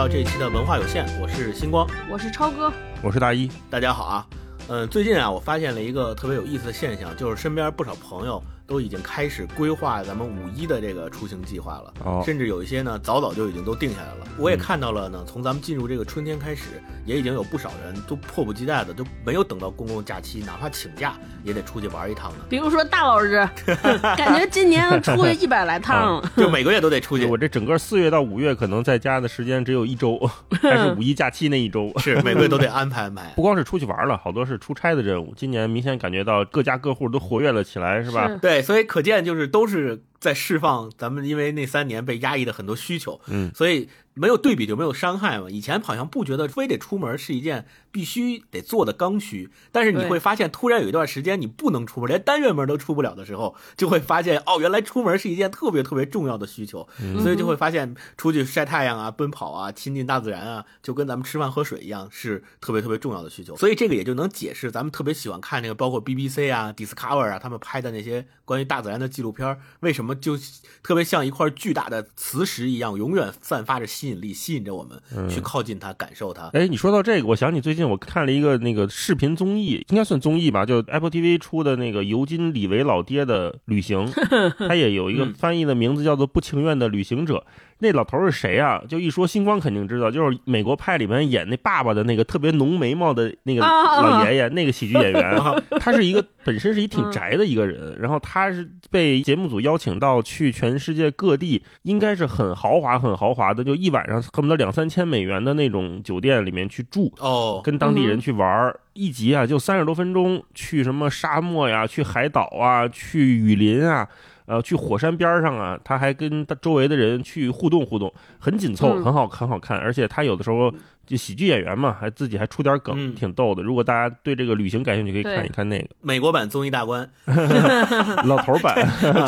到这期的文化有限，我是星光，我是超哥，我是大一，大家好啊。嗯，最近啊，我发现了一个特别有意思的现象，就是身边不少朋友。都已经开始规划咱们五一的这个出行计划了，甚至有一些呢早早就已经都定下来了。我也看到了呢，从咱们进入这个春天开始，也已经有不少人都迫不及待的都没有等到公共假期，哪怕请假也得出去玩一趟呢。比如说大老师，感觉今年出去一百来趟，就每个月都得出去。我这整个四月到五月可能在家的时间只有一周，还是五一假期那一周，是每个月都得安排安排。不光是出去玩了，好多是出差的任务。今年明显感觉到各家各户都活跃了起来，是吧？对，所以可见就是都是在释放咱们因为那三年被压抑的很多需求，嗯，所以。没有对比就没有伤害嘛。以前好像不觉得非得出门是一件必须得做的刚需，但是你会发现，突然有一段时间你不能出门，连单元门都出不了的时候，就会发现哦，原来出门是一件特别特别重要的需求。所以就会发现，出去晒太阳啊、奔跑啊、亲近大自然啊，就跟咱们吃饭喝水一样，是特别特别重要的需求。所以这个也就能解释咱们特别喜欢看那个，包括 BBC 啊、Discover 啊，他们拍的那些关于大自然的纪录片，为什么就特别像一块巨大的磁石一样，永远散发着吸引力，吸引着我们去靠近它，感受它。哎，你说到这个，我想起最近我看了一个那个视频综艺，应该算综艺吧，就 Apple TV 出的那个尤金·李维老爹的旅行，它也有一个翻译的名字叫做《不情愿的旅行者》。那老头是谁啊？就一说星光肯定知道，就是美国派里面演那爸爸的那个特别浓眉毛的那个老爷爷，那个喜剧演员。他是一个本身是一挺宅的一个人，然后他是被节目组邀请到去全世界各地，应该是很豪华很豪华的，就一晚上恨不得两三千美元的那种酒店里面去住哦，跟当地人去玩一集啊就三十多分钟，去什么沙漠呀，去海岛啊，去雨林啊。呃，去火山边上啊，他还跟他周围的人去互动互动，很紧凑，很好，很好看。而且他有的时候就喜剧演员嘛，还自己还出点梗，挺逗的。如果大家对这个旅行感兴趣，可以看一看那个美国版综艺大观 老头版，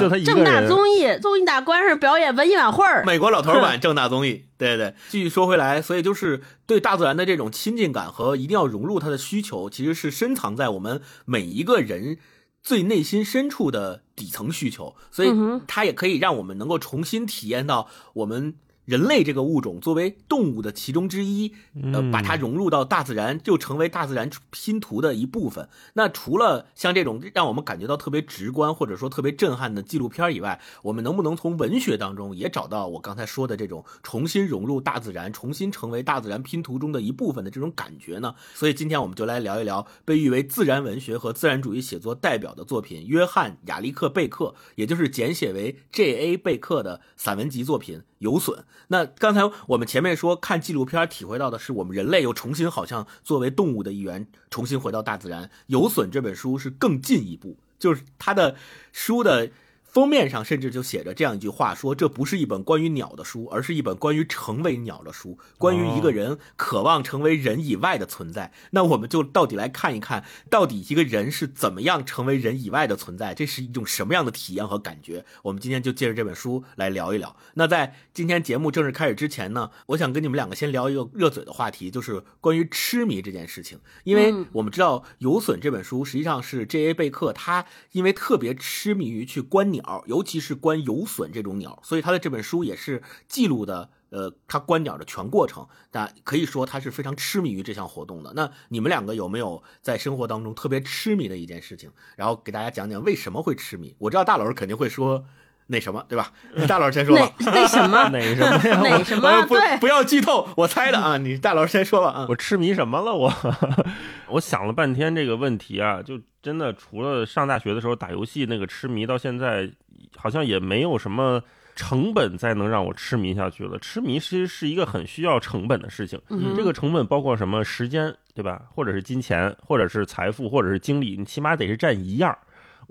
就他一个人。正大综艺，综艺大观是表演文艺晚会儿。美国老头版 正大综艺，对对。继续说回来，所以就是对大自然的这种亲近感和一定要融入它的需求，其实是深藏在我们每一个人。最内心深处的底层需求，所以它也可以让我们能够重新体验到我们。人类这个物种作为动物的其中之一，呃，把它融入到大自然，就成为大自然拼图的一部分。那除了像这种让我们感觉到特别直观或者说特别震撼的纪录片以外，我们能不能从文学当中也找到我刚才说的这种重新融入大自然、重新成为大自然拼图中的一部分的这种感觉呢？所以今天我们就来聊一聊被誉为自然文学和自然主义写作代表的作品——约翰·亚历克·贝克，也就是简写为 J.A. 贝克的散文集作品《有损》。那刚才我们前面说看纪录片体会到的是我们人类又重新好像作为动物的一员重新回到大自然。有损这本书是更进一步，就是它的书的。封面上甚至就写着这样一句话：说这不是一本关于鸟的书，而是一本关于成为鸟的书，关于一个人渴望成为人以外的存在。那我们就到底来看一看，到底一个人是怎么样成为人以外的存在？这是一种什么样的体验和感觉？我们今天就借着这本书来聊一聊。那在今天节目正式开始之前呢，我想跟你们两个先聊一个热嘴的话题，就是关于痴迷这件事情。因为我们知道《有损》这本书实际上是 J.A. 贝克他因为特别痴迷于去观鸟。鸟，尤其是观游隼这种鸟，所以他的这本书也是记录的，呃，他观鸟的全过程。那可以说他是非常痴迷于这项活动的。那你们两个有没有在生活当中特别痴迷的一件事情？然后给大家讲讲为什么会痴迷？我知道大老师肯定会说那什么，对吧？大老师先说吧。那什么？哪什么呀？哪什么？不，不要剧透，我猜的啊。你大老师先说吧。啊，我痴迷什么了？我 我想了半天这个问题啊，就。真的，除了上大学的时候打游戏那个痴迷，到现在好像也没有什么成本再能让我痴迷下去了。痴迷其实是一个很需要成本的事情，这个成本包括什么？时间，对吧？或者是金钱，或者是财富，或者是精力，你起码得是占一样。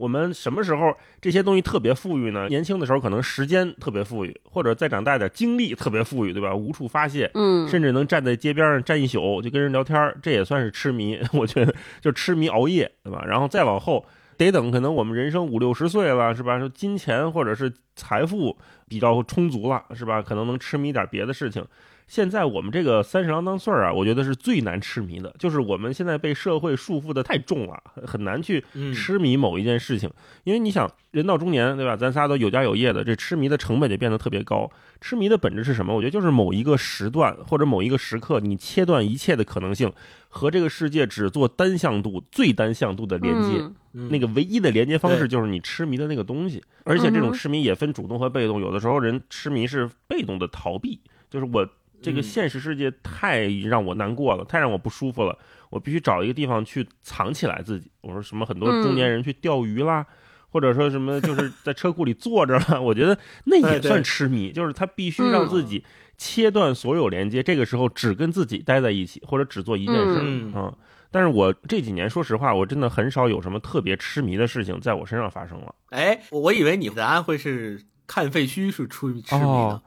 我们什么时候这些东西特别富裕呢？年轻的时候可能时间特别富裕，或者再长大点精力特别富裕，对吧？无处发泄，嗯，甚至能站在街边上站一宿就跟人聊天，这也算是痴迷。我觉得就痴迷熬夜，对吧？然后再往后得等可能我们人生五六十岁了，是吧？说金钱或者是财富比较充足了，是吧？可能能痴迷点别的事情。现在我们这个三十郎当岁儿啊，我觉得是最难痴迷的，就是我们现在被社会束缚的太重了，很很难去嗯痴迷某一件事情。因为你想，人到中年，对吧？咱仨都有家有业的，这痴迷的成本就变得特别高。痴迷的本质是什么？我觉得就是某一个时段或者某一个时刻，你切断一切的可能性，和这个世界只做单向度、最单向度的连接。嗯嗯那个唯一的连接方式就是你痴迷的那个东西，而且这种痴迷也分主动和被动。有的时候人痴迷是被动的逃避，就是我这个嗯现实世界太让我难过了，太让我不舒服了，我必须找一个地方去藏起来自己。我说什么很多中年人去钓鱼啦。或者说什么就是在车库里坐着了，我觉得那也算痴迷，就是他必须让自己切断所有连接，这个时候只跟自己待在一起，或者只做一件事。嗯嗯，但是我这几年说实话，我真的很少有什么特别痴迷的事情在我身上发生了。哎，我以为你的答案会是看废墟是出痴迷的哦，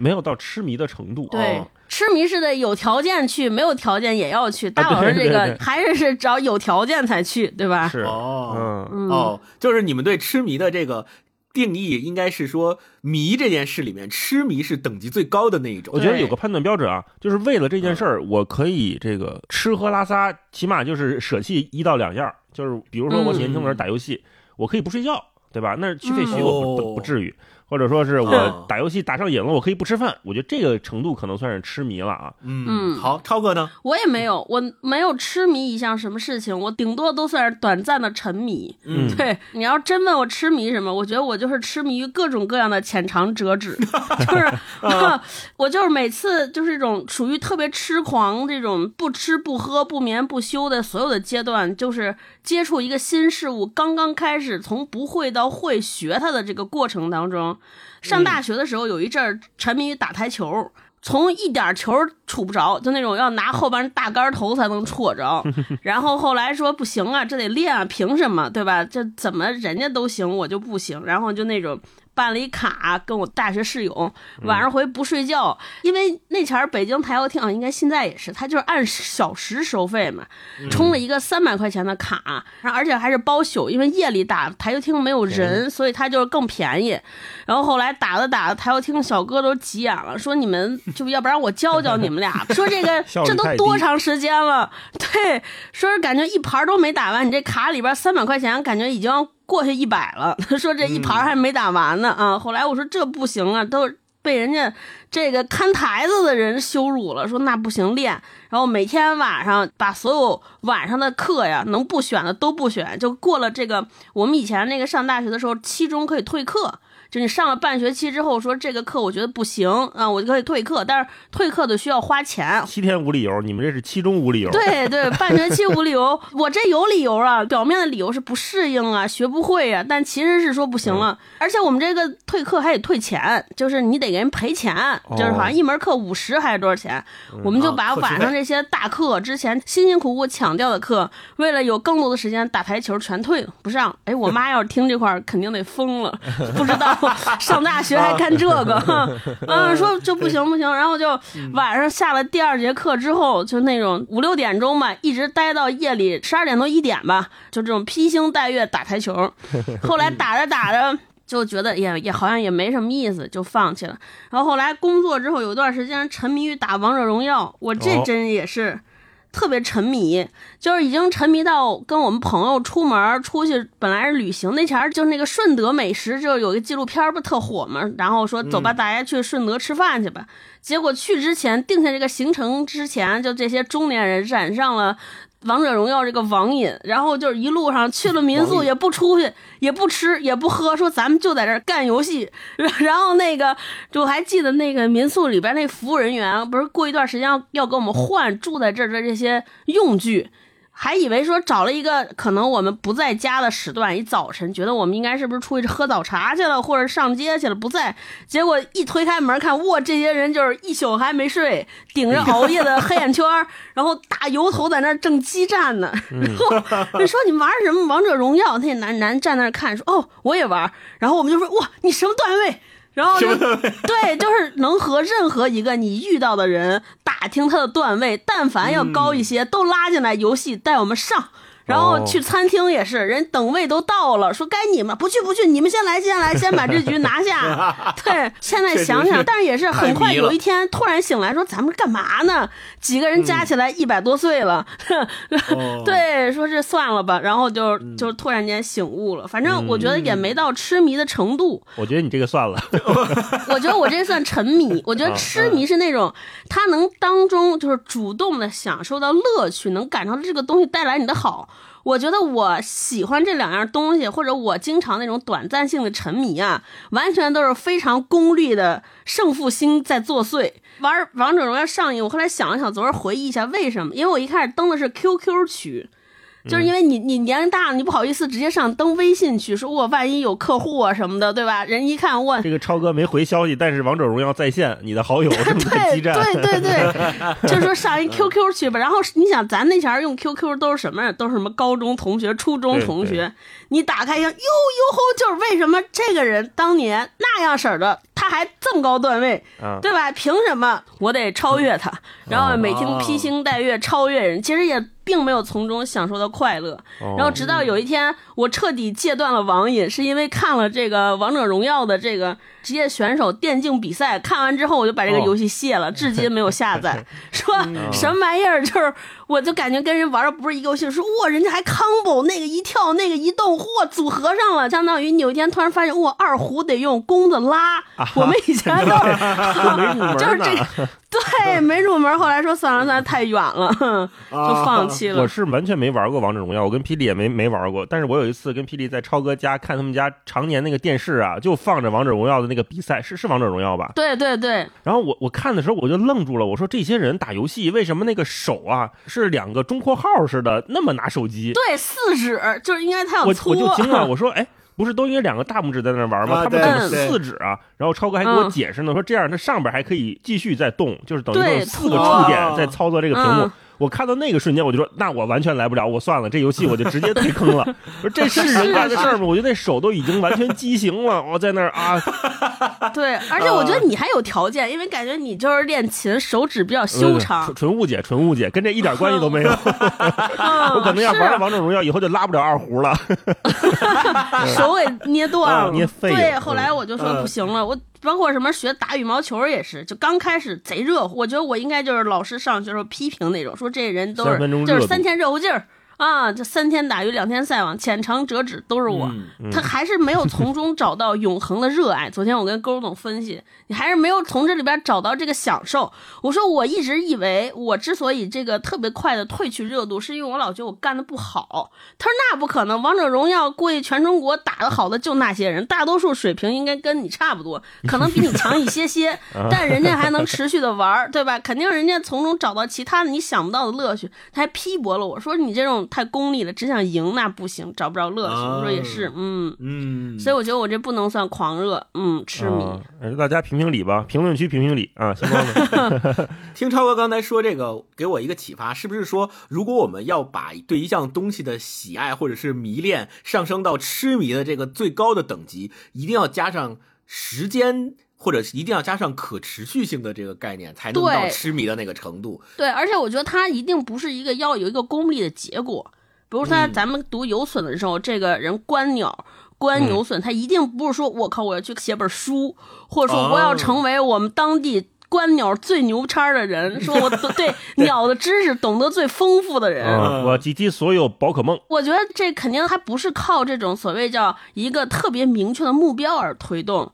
没有到痴迷的程度。对哦，痴迷是得有条件去，没有条件也要去。大老师这个对还是是找有条件才去，对吧？是，哦嗯，嗯哦，就是你们对痴迷的这个定义，应该是说迷这件事里面，痴迷是等级最高的那一种我。觉得有个判断标准啊，就是为了这件事儿，我可以这个吃喝拉撒，起码就是舍弃一到两样。就是比如说我嗯年轻的时候打游戏，我可以不睡觉，对吧？那去废墟嗯我不不至于。或者说是哦我打游戏打上瘾了，我可以不吃饭。我觉得这个程度可能算是痴迷了啊。嗯，嗯好，超哥呢？我也没有，我没有痴迷一项什么事情，我顶多都算是短暂的沉迷。嗯对，你要真问我痴迷什么，我觉得我就是痴迷于各种各样的浅尝辄止，就是 我就是每次就是这种属于特别痴狂这种不吃不喝不眠不休的所有的阶段，就是接触一个新事物，刚刚开始从不会到会学它的这个过程当中，上大学的时候有一阵儿沉迷于打台球。从一点球触不着，就那种要拿后边大杆头才能戳着，然后后来说不行啊，这得练啊，凭什么对吧？这怎么人家都行，我就不行？然后就那种办了一卡，跟我大学室友晚上回不睡觉，因为那前儿北京台球厅啊，应该现在也是，他就是按小时收费嘛，充了一个三百块钱的卡，然后而且还是包宿，因为夜里打台球厅没有人，所以他就是更便宜。然后后来打着打着，台球厅小哥都急眼了，说你们就要不然我教教你们俩，说这个这都多长时间了？对，说是感觉一盘都没打完，你这卡里边三百块钱，感觉已经要过去一百了。说这一盘还没打完呢啊！后来我说这不行啊，都被人家这个看台子的人羞辱了，说那不行练。然后每天晚上把所有晚上的课呀，能不选的都不选，就过了这个我们以前那个上大学的时候，期中可以退课。就你上了半学期之后，说这个课我觉得不行啊，我就可以退课，但是退课的需要花钱，七天无理由，你们这是期中无理由。对对，半学期无理由，我这有理由啊，表面的理由是不适应啊，学不会啊，但其实是说不行了，而且我们这个退课还得退钱，就是你得给人赔钱，就是好像一门课五十还是多少钱，我们就把晚上这些大课之前辛辛苦苦抢掉的课，为了有更多的时间打台球全退了，不上。哎，我妈要是听这块儿肯定得疯了，不知道上大学还干这个，嗯，说就不行不行，然后就晚上下了第二节课之后，就那种五六点钟吧，一直待到夜里十二点多一点吧，就这种披星戴月打台球。后来打着打着。就觉得也也好像也没什么意思，就放弃了。然后后来工作之后有段时间沉迷于打王者荣耀，我这哦真也是特别沉迷，就是已经沉迷到跟我们朋友出门出去，本来是旅行那前儿就是那个顺德美食，就有一个纪录片儿不特火嘛，然后说走吧，大家去顺德吃饭去吧。结果去之前定下这个行程之前，就这些中年人染上了。王者荣耀这个网瘾，然后就是一路上去了民宿也不出去，也不吃也不喝，说咱们就在这儿干游戏。然后那个，就还记得那个民宿里边那服务人员，不是过一段时间要要给我们换住在这儿的这些用具。还以为说找了一个可能我们不在家的时段，一早晨觉得我们应该是不是出去喝早茶去了，或者上街去了，不在。结果一推开门看，哇，这些人就是一宿还没睡，顶着熬夜的黑眼圈，然后大油头在那儿正激战呢。然后就说你玩什么王者荣耀？那男男站那儿看，说哦我也玩。然后我们就说哇你什么段位？然后就 对，就是能和任何一个你遇到的人打听他的段位，但凡要高一些，都拉进来游戏带我们上。然后去餐厅也是，人等位都到了，说该你们不去不去，你们先来先来，先把这局拿下。对，现在想想，但是也是很快有一天突然醒来，说咱们干嘛呢？几个人加起来一百多岁了，对，说这算了吧，然后就就突然间醒悟了。反正我觉得也没到痴迷的程度。我觉得你这个算了，我觉得我这算沉迷。我觉得痴迷是那种他能当中就是主动的享受到乐趣，能感受到这个东西带来你的好。我觉得我喜欢这两样东西，或者我经常那种短暂性的沉迷啊，完全都是非常功利的胜负心在作祟。玩王者荣耀上瘾，我后来想了想，昨儿回忆一下为什么？因为我一开始登的是 QQ 区。就是因为你你年龄大了，你不好意思直接上登微信去，说我万一有客户啊什么的，对吧？人一看我这个超哥没回消息，但是王者荣耀在线，你的好友正在激战。对对对，就说上一 QQ 去吧。然后你想，咱那前儿用 QQ 都是什么？都是什么高中同学、初中同学。你打开一下，哟哟吼，就是为什么这个人当年那样式儿的，他还这么高段位，对吧？凭什么我得超越他？然后每天披星戴月超越人，其实也。并没有从中享受到快乐，然后直到有一天，我彻底戒断了网瘾，是因为看了这个王者荣耀的这个职业选手电竞比赛，看完之后我就把这个游戏卸了，至今没有下载。说什么玩意儿？就是我就感觉跟人玩的不是一个游戏。说哇，人家还 combo 那个一跳，那个一动，嚯，组合上了，相当于你有一天突然发现，哇，二胡得用弓子拉。我们以前都 就是这个。对，没入门。后来说算了算了，太远了，就放弃了。我是完全没玩过王者荣耀，我跟霹雳也没没玩过。但是我有一次跟霹雳在超哥家看他们家常年那个电视啊，就放着王者荣耀的那个比赛，是是王者荣耀吧？对对对。然后我我看的时候我就愣住了，我说这些人打游戏为什么那个手啊是两个中括号似的，那么拿手机？对，四指就是应该他要搓。我我就惊了，我说哎。不是都应该两个大拇指在那玩吗？他们怎么四指啊？然后超哥还给我解释呢，说这样它上边还可以继续再动，就是等于四个触点在操作这个屏幕。我看到那个瞬间，我就说，那我完全来不了，我算了，这游戏我就直接退坑了。说这是人干的事儿吗？我觉得那手都已经完全畸形了，我在那儿啊。对，而且我觉得你还有条件，因为感觉你就是练琴，手指比较修长。纯误解，纯误解，跟这一点关系都没有。我可能要玩了王者荣耀以后就拉不了二胡了，手给捏断了，捏废了。对，后来我就说不行了，我。包括什么学打羽毛球也是，就刚开始贼热乎。我觉得我应该就是老师上学时候批评那种，说这人都是就是三天热乎劲儿。啊，这三天打鱼两天晒网，浅尝辄止都是我。他还是没有从中找到永恒的热爱。昨天我跟勾总分析，你还是没有从这里边找到这个享受。我说我一直以为我之所以这个特别快的褪去热度，是因为我老觉得我干的不好。他说那不可能，王者荣耀估计全中国打的好的就那些人，大多数水平应该跟你差不多，可能比你强一些些，但人家还能持续的玩，对吧？肯定人家从中找到其他的你想不到的乐趣。他还批驳了我说你这种。太功利了，只想赢那不行，找不着乐趣。我说也是，嗯嗯，所以我觉得我这不能算狂热，嗯，痴迷。大家评评理吧，评论区评评理啊！听超哥刚才说这个，给我一个启发，是不是说，如果我们要把对一项东西的喜爱或者是迷恋上升到痴迷的这个最高的等级，一定要加上时间？或者一定要加上可持续性的这个概念，才能到痴迷的那个程度。对，而且我觉得它一定不是一个要有一个功利的结果。比如说，咱们读有损的时候，这个人观鸟、观牛损，他一定不是说我靠，我要去写本书，或者说我要成为我们当地观鸟最牛叉的人，说我对 鸟的知识懂得最丰富的人。我集齐所有宝可梦。我觉得这肯定还不是靠这种所谓叫一个特别明确的目标而推动。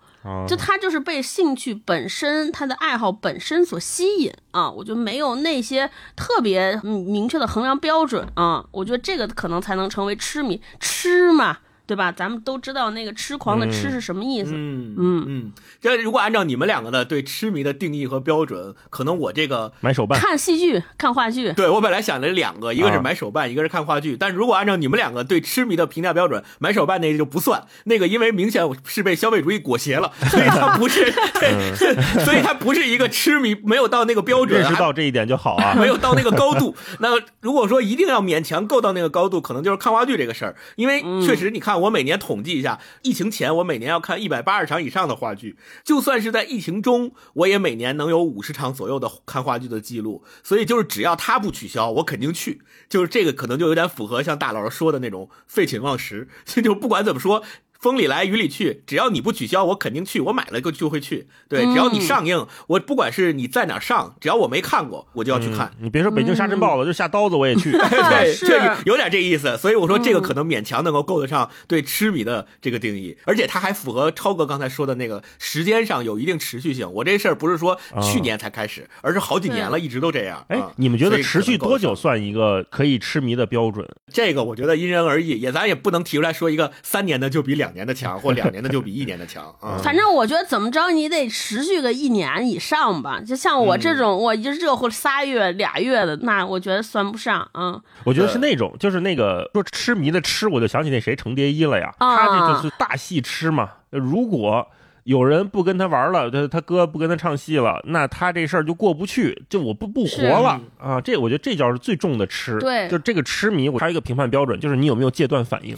就他就是被兴趣本身，他的爱好本身所吸引啊，我就没有那些特别明确的衡量标准啊，我觉得这个可能才能成为痴迷，吃嘛。对吧？咱们都知道那个痴狂的痴是什么意思。嗯嗯嗯，这如果按照你们两个的对痴迷的定义和标准，可能我这个买手办、看戏剧、看话剧。对我本来想了两个，一个是买手办，一个是看话剧。但是如果按照你们两个对痴迷的评价标准，买手办那个就不算，那个因为明显是被消费主义裹挟了，所以它不是 所以它不是一个痴迷，没有到那个标准。认识到这一点就好啊，没有到那个高度。那如果说一定要勉强够到那个高度，可能就是看话剧这个事儿，因为确实你看。我每年统计一下，疫情前我每年要看一百八十场以上的话剧，就算是在疫情中，我也每年能有五十场左右的看话剧的记录。所以就是只要他不取消，我肯定去。就是这个可能就有点符合像大老师说的那种废寝忘食，就不管怎么说。风里来雨里去，只要你不取消，我肯定去。我买了就就会去。对，只要你上映，我不管是你在哪上，只要我没看过，我就要去看。你别说北京沙尘暴了，就下刀子我也去。对，这有点这意思。所以我说这个可能勉强能够够得上对痴迷的这个定义，而且它还符合超哥刚才说的那个时间上有一定持续性。我这事儿不是说去年才开始，而是好几年了，一直都这样。哎，你们觉得持续多久算一个可以痴迷的标准？这个我觉得因人而异，也咱也不能提出来说一个三年的就比两年的强，或两年的就比一年的强。反正我觉得怎么着你得持续个一年以上吧。就像我这种，我一热乎仨月俩月的，那我觉得算不上。嗯，我觉得是那种，就是那个说痴迷的痴，我就想起那谁程蝶衣了呀。他这就是大戏痴嘛。如果有人不跟他玩了，他他哥不跟他唱戏了，那他这事儿就过不去，就我不不活了啊！这我觉得这叫是最重的痴。对，就这个痴迷，我还有一个评判标准，就是你有没有戒断反应。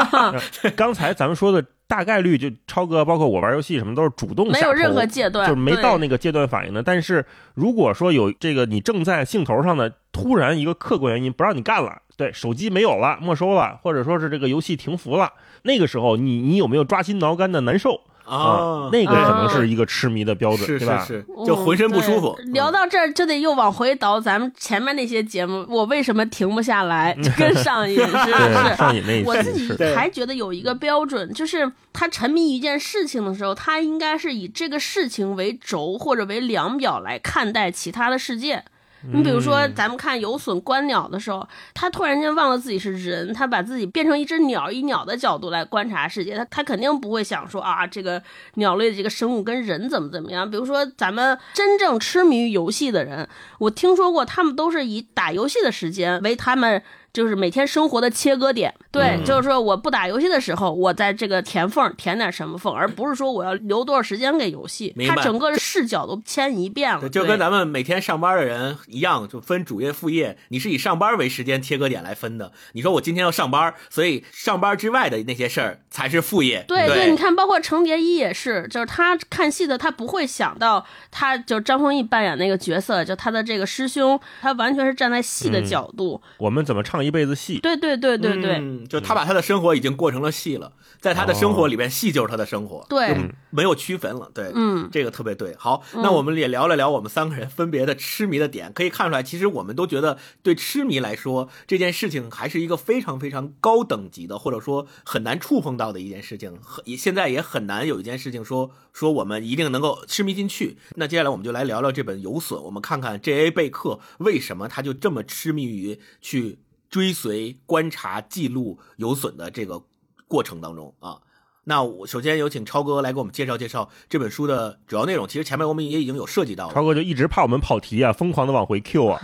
刚才咱们说的大概率，就超哥，包括我玩游戏什么都是主动，没有任何戒断，就是没到那个戒断反应的。但是如果说有这个你正在兴头上的，突然一个客观原因不让你干了，对，手机没有了，没收了，或者说是这个游戏停服了，那个时候你你有没有抓心挠肝的难受？啊，那个可能是一个痴迷的标准，对吧？是，就浑身不舒服。聊到这儿就得又往回倒，咱们前面那些节目，我为什么停不下来？跟上瘾是 是上瘾那我自己还觉得有一个标准，就是他沉迷一件事情的时候，他应该是以这个事情为轴或者为量表来看待其他的世界。你比如说，咱们看有隼观鸟的时候，他突然间忘了自己是人，他把自己变成一只鸟，以鸟的角度来观察世界，他他肯定不会想说啊，这个鸟类的这个生物跟人怎么怎么样。比如说，咱们真正痴迷于游戏的人，我听说过，他们都是以打游戏的时间为他们。就是每天生活的切割点，对，就是说我不打游戏的时候，我在这个填缝填点什么缝，而不是说我要留多少时间给游戏。它整个视角都迁移变了，就跟咱们每天上班的人一样，就分主业副业，你是以上班为时间切割点来分的。你说我今天要上班，所以上班之外的那些事儿才是副业。对对，你看，包括程蝶衣也是，就是他看戏的，他不会想到，他就张丰毅扮演那个角色，就他的这个师兄，他完全是站在戏的角度。我们怎么唱？一辈子戏，对对对对对，就他把他的生活已经过成了戏了，在他的生活里边，戏就是他的生活，对，没有区分了，对，嗯，这个特别对。好，那我们也聊了聊我们三个人分别的痴迷的点，可以看出来，其实我们都觉得对痴迷来说，这件事情还是一个非常非常高等级的，或者说很难触碰到的一件事情，也现在也很难有一件事情说说我们一定能够痴迷进去。那接下来我们就来聊聊这本《有损》，我们看看 J.A. 贝克为什么他就这么痴迷于去。追随、观察、记录有损的这个过程当中啊，那我首先有请超哥来给我们介绍介绍这本书的主要内容。其实前面我们也已经有涉及到了，超哥就一直怕我们跑题啊，疯狂的往回 Q 啊。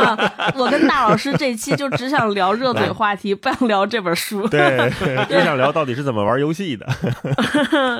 我跟大老师这期就只想聊热嘴话题，不想聊这本书。对，只想聊到底是怎么玩游戏的。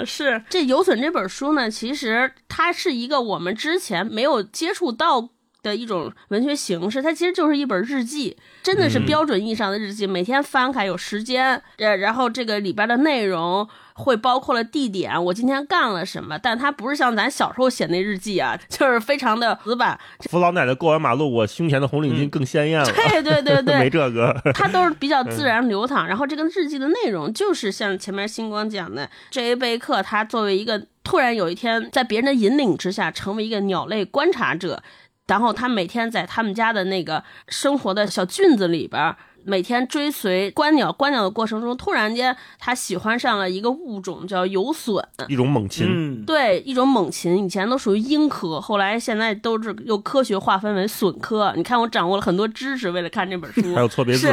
是这有损这本书呢，其实它是一个我们之前没有接触到。的一种文学形式，它其实就是一本日记，真的是标准意义上的日记。每天翻开有时间，呃，然后这个里边的内容会包括了地点，我今天干了什么。但它不是像咱小时候写那日记啊，就是非常的死板。扶老奶奶过完马路，我胸前的红领巾更鲜艳了。对对对对，没这个，它都是比较自然流淌。然后这个日记的内容就是像前面星光讲的，J.A. 贝克他作为一个突然有一天在别人的引领之下成为一个鸟类观察者。然后他每天在他们家的那个生活的小菌子里边儿，每天追随观鸟观鸟的过程中，突然间他喜欢上了一个物种，叫游隼，一种猛禽。对，一种猛禽，以前都属于鹰科，后来现在都是又科学划分为隼科。你看，我掌握了很多知识，为了看这本书，还有错别字，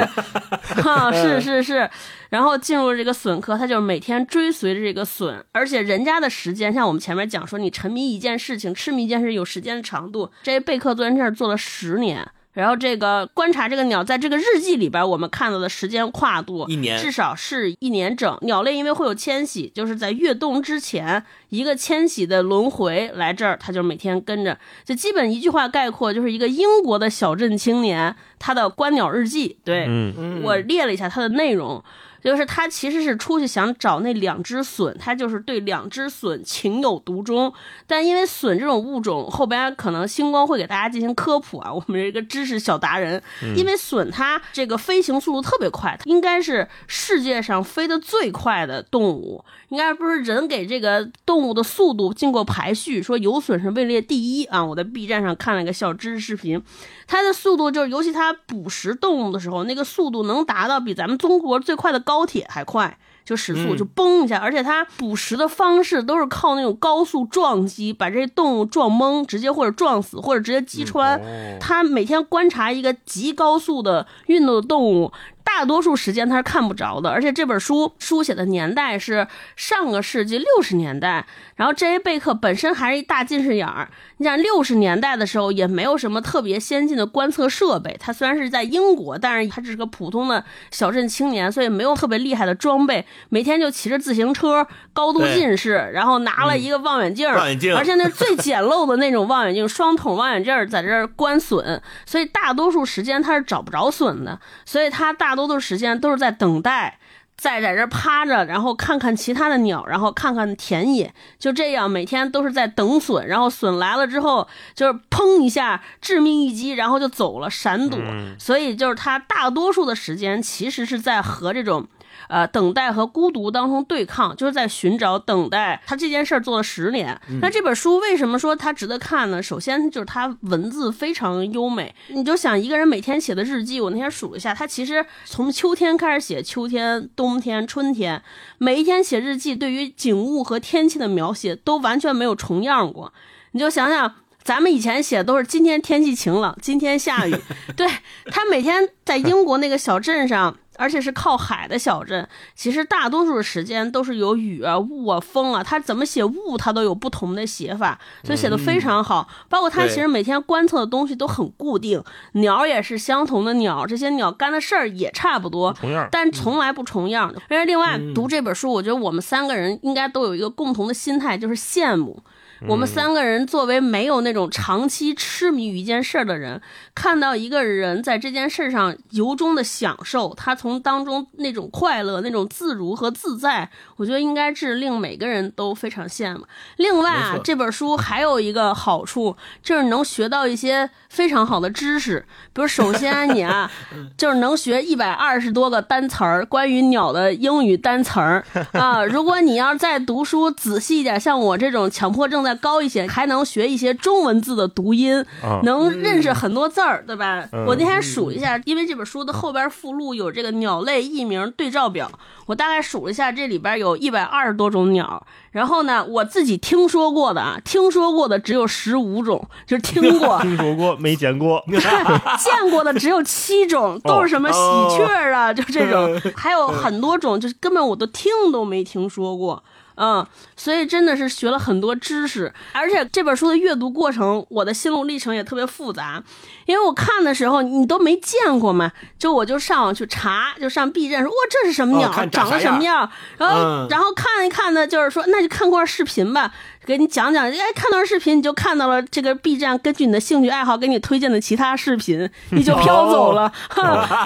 是 是是是。然后进入这个隼科，他就是每天追随着这个隼，而且人家的时间，像我们前面讲说，你沉迷一件事情、痴迷一件事，有时间的长度。这贝克做这事做了十年。然后这个观察这个鸟，在这个日记里边，我们看到的时间跨度一年，至少是一年整。鸟类因为会有迁徙，就是在越冬之前一个迁徙的轮回来这儿，它就每天跟着。就基本一句话概括，就是一个英国的小镇青年他的观鸟日记。对，嗯，我列了一下它的内容。就是他其实是出去想找那两只隼，他就是对两只隼情有独钟。但因为隼这种物种，后边可能星光会给大家进行科普啊，我们这个知识小达人。因为隼它这个飞行速度特别快，应该是世界上飞得最快的动物。应该不是人给这个动物的速度经过排序，说有隼是位列第一啊！我在 B 站上看了一个小知识视频，它的速度就是，尤其它捕食动物的时候，那个速度能达到比咱们中国最快的高铁还快。就时速就嘣一下，而且它捕食的方式都是靠那种高速撞击，把这些动物撞懵，直接或者撞死，或者直接击穿。它每天观察一个极高速的运动的动物。大多数时间他是看不着的，而且这本书书写的年代是上个世纪六十年代，然后 J.A. 贝克本身还是一大近视眼儿。你想六十年代的时候也没有什么特别先进的观测设备，他虽然是在英国，但是他只是个普通的小镇青年，所以没有特别厉害的装备，每天就骑着自行车，高度近视，然后拿了一个望远镜，望远镜，而且那最简陋的那种望远镜，双筒望远镜在这儿观笋，所以大多数时间他是找不着笋的，所以他大。多的时间都是在等待，在在这趴着，然后看看其他的鸟，然后看看田野，就这样每天都是在等笋，然后笋来了之后就是砰一下致命一击，然后就走了闪躲，所以就是他大多数的时间其实是在和这种。呃，等待和孤独当中对抗，就是在寻找等待。他这件事儿做了十年。那这本书为什么说它值得看呢？首先就是它文字非常优美。你就想一个人每天写的日记，我那天数了一下，他其实从秋天开始写，秋天、冬天、春天，每一天写日记，对于景物和天气的描写都完全没有重样过。你就想想，咱们以前写的都是今天天气晴朗，今天下雨。对他每天在英国那个小镇上。而且是靠海的小镇，其实大多数时间都是有雨啊、雾啊、风啊。他怎么写雾，他都有不同的写法，所以写的非常好。包括他其实每天观测的东西都很固定，鸟也是相同的鸟，这些鸟干的事儿也差不多，但从来不重样。而且另外读这本书，我觉得我们三个人应该都有一个共同的心态，就是羡慕。我们三个人作为没有那种长期痴迷于一件事儿的人，看到一个人在这件事上由衷的享受，他从当中那种快乐、那种自如和自在，我觉得应该是令每个人都非常羡慕。另外啊，这本书还有一个好处，就是能学到一些非常好的知识。比如，首先你啊，就是能学一百二十多个单词儿，关于鸟的英语单词儿啊。如果你要再读书仔细一点，像我这种强迫症。再高一些，还能学一些中文字的读音，能认识很多字儿，对吧？我那天数一下，因为这本书的后边附录有这个鸟类译名对照表，我大概数了一下，这里边有一百二十多种鸟。然后呢，我自己听说过的啊，听说过的只有十五种，就是听过，听说过没见过，见过的只有七种，都是什么喜鹊啊，就这种，还有很多种，就是根本我都听都没听说过。嗯，所以真的是学了很多知识，而且这本书的阅读过程，我的心路历程也特别复杂，因为我看的时候你都没见过嘛，就我就上网去查，就上 B 站说哇这是什么鸟，长得什么样，然后然后看一看呢，就是说那就看块视频吧。给你讲讲，哎，看到视频你就看到了这个 B 站，根据你的兴趣爱好给你推荐的其他视频，你就飘走了，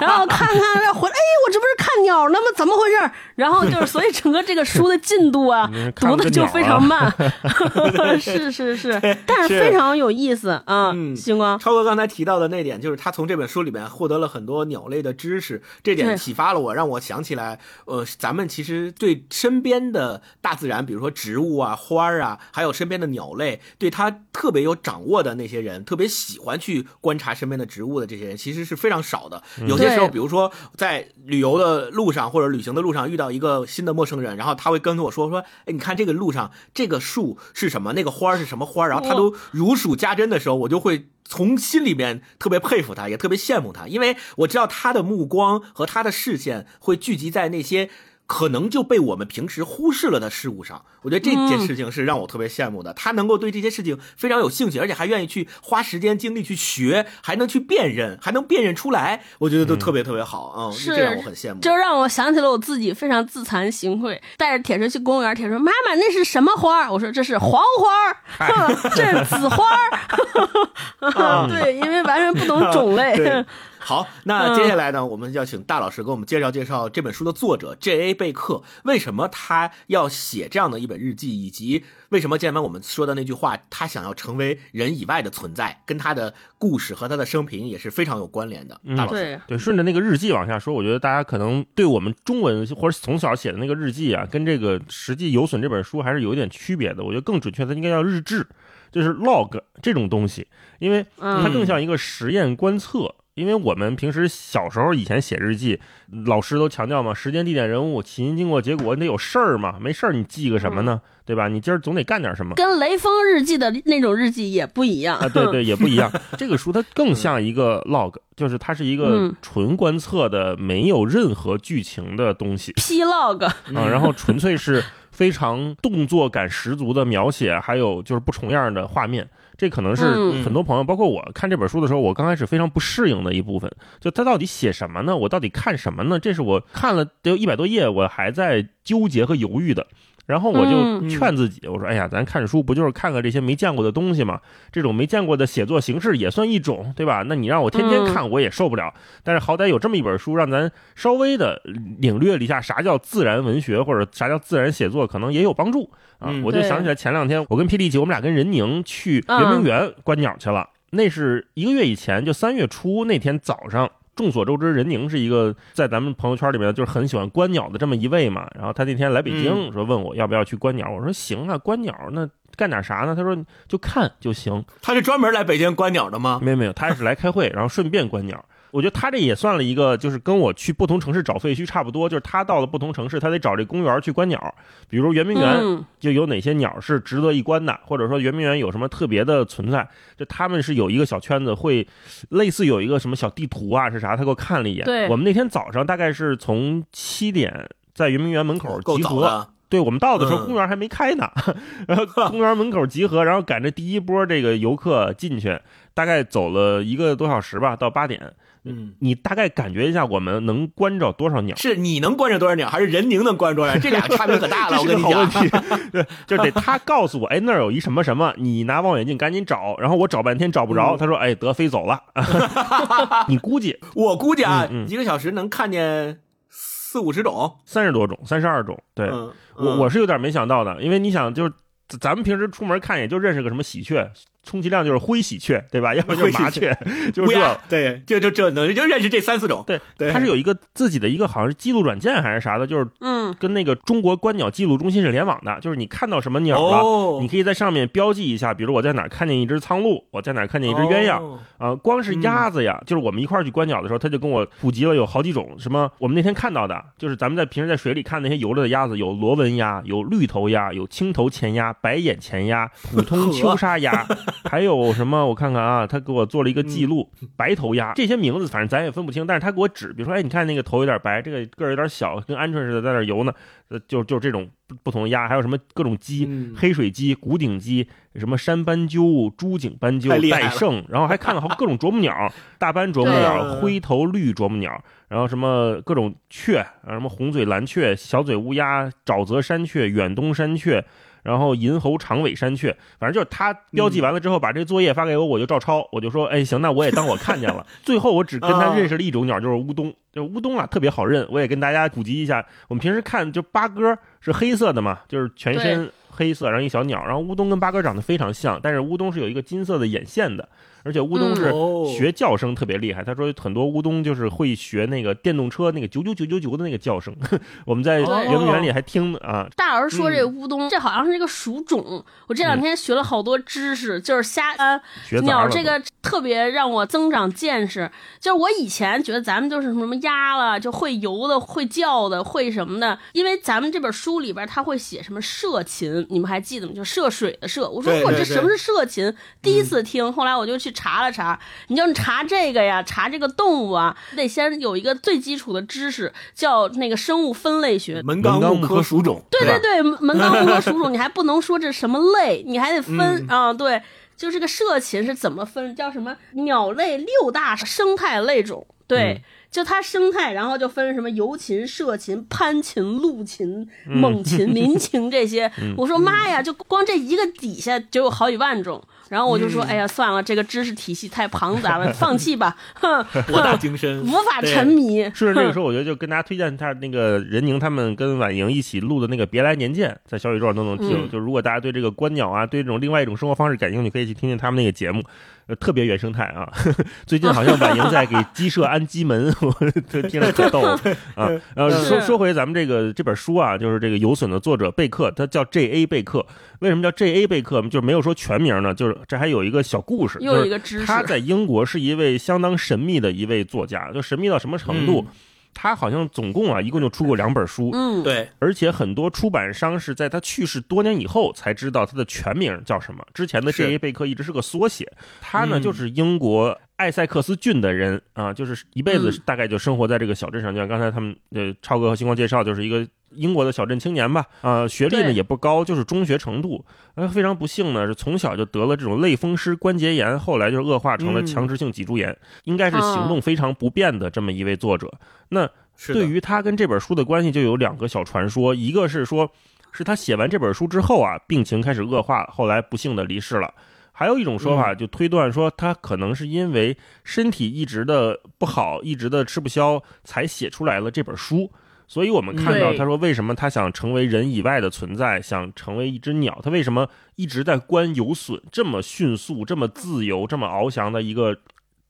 然后看看回来，哎，我这不是看鸟呢吗？怎么回事？然后就是，所以整个这个书的进度啊，读的就非常慢，是是是，但是非常有意思啊。星光超哥刚才提到的那点，就是他从这本书里面获得了很多鸟类的知识，这点启发了我，让我想起来，呃，咱们其实对身边的大自然，比如说植物啊、花儿啊。还有身边的鸟类，对他特别有掌握的那些人，特别喜欢去观察身边的植物的这些人，其实是非常少的。有些时候，比如说在旅游的路上或者旅行的路上遇到一个新的陌生人，然后他会跟我说说：“哎，你看这个路上这个树是什么？那个花是什么花？”然后他都如数家珍的时候，我就会从心里面特别佩服他，也特别羡慕他，因为我知道他的目光和他的视线会聚集在那些。可能就被我们平时忽视了的事物上，我觉得这件事情是让我特别羡慕的。他能够对这些事情非常有兴趣，而且还愿意去花时间精力去学，还能去辨认，还能辨认出来，我觉得都特别特别好嗯，是这让我很羡慕。就让我想起了我自己，非常自惭形秽。带着铁锤去公园，铁锤妈妈那是什么花？我说这是黄花，这是紫花。对，因为完全不懂种类。好，那接下来呢，我们要请大老师给我们介绍介绍这本书的作者 J.A. 贝克，为什么他要写这样的一本日记，以及为什么前面我们说的那句话，他想要成为人以外的存在，跟他的故事和他的生平也是非常有关联的。大老师，对，对，顺着那个日记往下说，我觉得大家可能对我们中文或者从小写的那个日记啊，跟这个实际有损这本书还是有一点区别的。我觉得更准确的应该叫日志，就是 log 这种东西，因为它更像一个实验观测。因为我们平时小时候以前写日记，老师都强调嘛，时间、地点、人物、起因、经过、结果，你得有事儿嘛，没事儿你记个什么呢？对吧？你今儿总得干点什么。跟雷锋日记的那种日记也不一样啊，对对，也不一样。这个书它更像一个 log，就是它是一个纯观测的，没有任何剧情的东西。P log 啊，然后纯粹是非常动作感十足的描写，还有就是不重样的画面。这可能是很多朋友，包括我看这本书的时候，我刚开始非常不适应的一部分。就他到底写什么呢？我到底看什么呢？这是我看了得有一百多页，我还在纠结和犹豫的。然后我就劝自己，我说：“哎呀，咱看书不就是看看这些没见过的东西吗？这种没见过的写作形式也算一种，对吧？那你让我天天看，我也受不了。但是好歹有这么一本书，让咱稍微的领略了一下啥叫自然文学，或者啥叫自然写作，可能也有帮助啊。我就想起来前两天我跟霹雳姐，我们俩跟任宁去圆明园观鸟去了。那是一个月以前，就三月初那天早上。”众所周知，任宁是一个在咱们朋友圈里面就是很喜欢观鸟的这么一位嘛。然后他那天来北京，说问我要不要去观鸟。我说行啊，观鸟那干点啥呢？他说就看就行。他是专门来北京观鸟的吗？没有没有，他是来开会，然后顺便观鸟。我觉得他这也算了一个，就是跟我去不同城市找废墟差不多，就是他到了不同城市，他得找这公园去观鸟。比如圆明园就有哪些鸟是值得一观的，或者说圆明园有什么特别的存在，就他们是有一个小圈子，会类似有一个什么小地图啊，是啥？他给我看了一眼。对，我们那天早上大概是从七点在圆明园门口集合。对我们到的时候，公园还没开呢，然后公园门口集合，然后赶着第一波这个游客进去，大概走了一个多小时吧，到八点。嗯，你大概感觉一下，我们能关着多少鸟？是你能关着多少鸟，还是人宁能关着多少？这俩差别可大了。我跟你讲，对，就得他告诉我，哎，那儿有一什么什么，你拿望远镜赶紧找。然后我找半天找不着，他说，哎，得飞走了。你估计？我估计啊，一个小时能看见四五十种，三十多种，三十二种。对我我是有点没想到的，因为你想，就是咱们平时出门看，也就认识个什么喜鹊。充其量就是灰喜鹊，对吧？要不就是麻 雀，就是这。对，就就这能就认识这三四种。对，对，它是有一个自己的一个好像是记录软件还是啥的，就是嗯，跟那个中国观鸟记录中心是联网的。就是你看到什么鸟了，你可以在上面标记一下。比如我在哪看见一只苍鹭，我在哪看见一只鸳鸯啊。光是鸭子呀，就是我们一块儿去观鸟的时候，他就跟我普及了有好几种。什么？我们那天看到的，就是咱们在平时在水里看那些游着的鸭子，有螺纹鸭，有绿头鸭，有青头前鸭、白眼前鸭、普通 秋沙鸭，还有什么？我看看啊，他给我做了一个记录，白头鸭这些名字反正咱也分不清，但是他给我指，比如说，哎，你看那个头有点白，这个个儿有点小，跟鹌鹑似的在那游呢，呃，就就这种不同的鸭，还有什么各种鸡，黑水鸡、古顶鸡，什么山斑鸠、朱颈斑鸠、戴胜，然后还看了好各种啄木鸟，大斑啄木鸟、灰头绿啄木鸟，然后什么各种雀，什么红嘴蓝雀、小嘴乌鸦、沼泽山雀、远东山雀。然后银猴长尾山雀，反正就是他标记完了之后，把这作业发给我，我就照抄。我就说，哎，行，那我也当我看见了。最后我只跟他认识了一种鸟，就是乌冬。就乌冬啊，特别好认。我也跟大家普及一下，我们平时看就八哥是黑色的嘛，就是全身黑色，然后一小鸟。然后乌冬跟八哥长得非常像，但是乌冬是有一个金色的眼线的。而且乌冬是学叫声特别厉害，他说很多乌冬就是会学那个电动车那个九九九九九的那个叫声。我们在圆明园里还听啊。大儿说这乌冬，这好像是一个属种。我这两天学了好多知识，就是瞎鸟这个特别让我增长见识。就是我以前觉得咱们就是什么鸭了，就会游的、会叫的、会什么的。因为咱们这本书里边他会写什么涉禽，你们还记得吗？就涉水的涉。我说我这什么是涉禽？第一次听，后来我就去。查了查，你就查这个呀，查这个动物啊，得先有一个最基础的知识，叫那个生物分类学。门纲目科属种。对对对，门纲目科属种，你还不能说这什么类，你还得分啊。对，就这个涉禽是怎么分？叫什么鸟类六大生态类种？对。就它生态，然后就分什么游禽、涉禽、攀禽、陆禽、猛禽、民禽这些。我说妈呀，就光这一个底下就有好几万种。然后我就说，哎呀，算了，这个知识体系太庞杂了，放弃吧，哼，博大精深，无法沉迷。是那个时候，我觉得就跟大家推荐他那个任宁他们跟婉莹一起录的那个《别来年见》，在小宇宙上都能听。就如果大家对这个观鸟啊，对这种另外一种生活方式感兴趣，可以去听听他们那个节目。特别原生态啊！最近好像婉莹在给鸡舍安鸡门，我听着可逗啊。然后说说回咱们这个这本书啊，就是这个有损的作者贝克，他叫 J A 贝克。为什么叫 J A 贝克？就是没有说全名呢，就是这还有一个小故事，又一个知识。他在英国是一位相当神秘的一位作家，就神秘到什么程度？他好像总共啊，一共就出过两本书，嗯，对，而且很多出版商是在他去世多年以后才知道他的全名叫什么。之前的 J.A. 贝克一直是个缩写。他呢，就是英国艾塞克斯郡的人啊，就是一辈子大概就生活在这个小镇上。就像刚才他们呃超哥和星光介绍，就是一个英国的小镇青年吧，啊，学历呢也不高，就是中学程度。呃，非常不幸呢，是从小就得了这种类风湿关节炎，后来就是恶化成了强直性脊柱炎，应该是行动非常不便的这么一位作者。那对于他跟这本书的关系，就有两个小传说，一个是说，是他写完这本书之后啊，病情开始恶化，后来不幸的离世了。还有一种说法，就推断说他可能是因为身体一直的不好，一直的吃不消，才写出来了这本书。所以我们看到他说，为什么他想成为人以外的存在，想成为一只鸟？他为什么一直在观有隼这么迅速、这么自由、这么翱翔的一个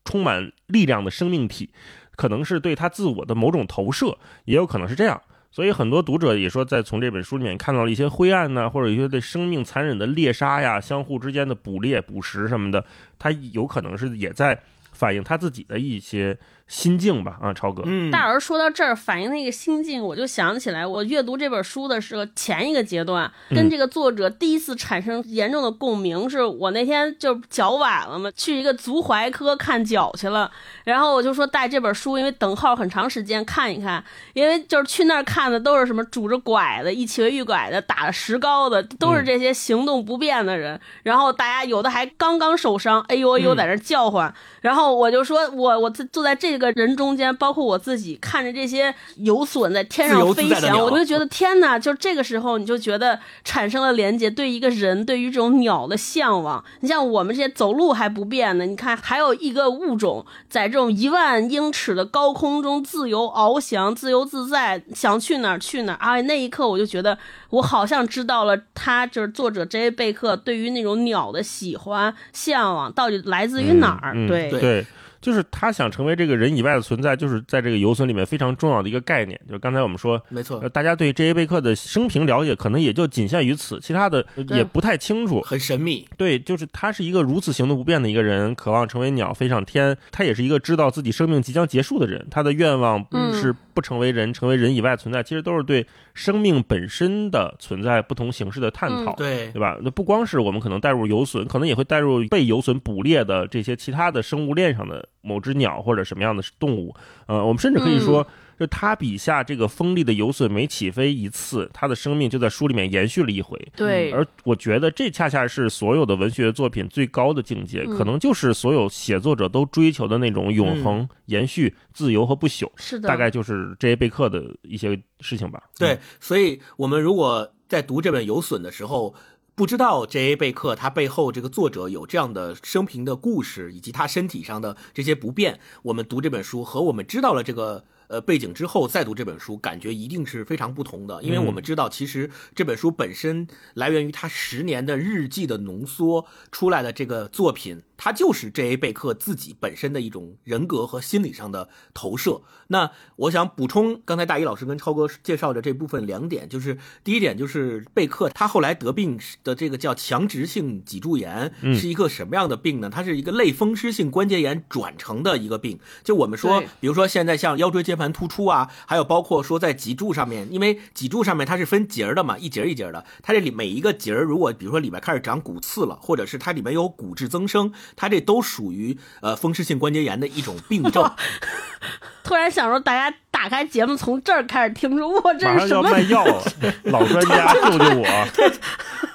充满力量的生命体？可能是对他自我的某种投射，也有可能是这样。所以很多读者也说，在从这本书里面看到了一些灰暗呢，或者一些对生命残忍的猎杀呀、相互之间的捕猎、捕食什么的，他有可能是也在反映他自己的一些。心境吧，啊，超哥，嗯，大儿说到这儿，反映那个心境，我就想起来，我阅读这本书的时候，前一个阶段，跟这个作者第一次产生严重的共鸣，是我那天就脚崴了嘛，去一个足踝科看脚去了，然后我就说带这本书，因为等号很长时间看一看，因为就是去那儿看的都是什么拄着拐的、一瘸一拐的、打着石膏的，都是这些行动不便的人，然后大家有的还刚刚受伤，哎呦哎呦在那叫唤，然后我就说我我坐在这。个人中间，包括我自己，看着这些游隼在天上飞翔，我就觉得天哪！就这个时候，你就觉得产生了连接，对一个人，对于这种鸟的向往。你像我们这些走路还不便的，你看还有一个物种在这种一万英尺的高空中自由翱翔，自由自在，想去哪儿去哪儿。啊，那一刻我就觉得，我好像知道了，他就是作者 J. 贝克对于那种鸟的喜欢向往到底来自于哪儿？对对。就是他想成为这个人以外的存在，就是在这个游隼里面非常重要的一个概念。就是刚才我们说，没错，大家对 J.A. 贝克的生平了解可能也就仅限于此，其他的也不太清楚，很神秘。对，就是他是一个如此行动不便的一个人，渴望成为鸟飞上天。他也是一个知道自己生命即将结束的人，他的愿望是不成为人，成为人以外存在。其实都是对生命本身的存在不同形式的探讨，对对吧？那不光是我们可能带入游隼，可能也会带入被游隼捕猎的这些其他的生物链上的。某只鸟或者什么样的动物，呃，我们甚至可以说，就他笔下这个锋利的游隼每起飞一次，他的生命就在书里面延续了一回。对，而我觉得这恰恰是所有的文学作品最高的境界，可能就是所有写作者都追求的那种永恒、延续、自由和不朽。是的，大概就是这些贝克的一些事情吧。对，所以我们如果在读这本游隼的时候。不知道 J.A. 贝克他背后这个作者有这样的生平的故事，以及他身体上的这些不便，我们读这本书和我们知道了这个。呃，背景之后再读这本书，感觉一定是非常不同的。因为我们知道，其实这本书本身来源于他十年的日记的浓缩出来的这个作品，它就是 J.A. 贝克自己本身的一种人格和心理上的投射。那我想补充刚才大一老师跟超哥介绍的这部分两点，就是第一点就是贝克他后来得病的这个叫强直性脊柱炎是一个什么样的病呢？它是一个类风湿性关节炎转成的一个病。就我们说，比如说现在像腰椎间盘突出啊，还有包括说在脊柱上面，因为脊柱上面它是分节儿的嘛，一节一节的，它这里每一个节儿，如果比如说里面开始长骨刺了，或者是它里面有骨质增生，它这都属于呃风湿性关节炎的一种病症。突然想说，大家打开节目从这儿开始听，说我这是什么？马上要卖药，老专家救救我！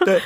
对，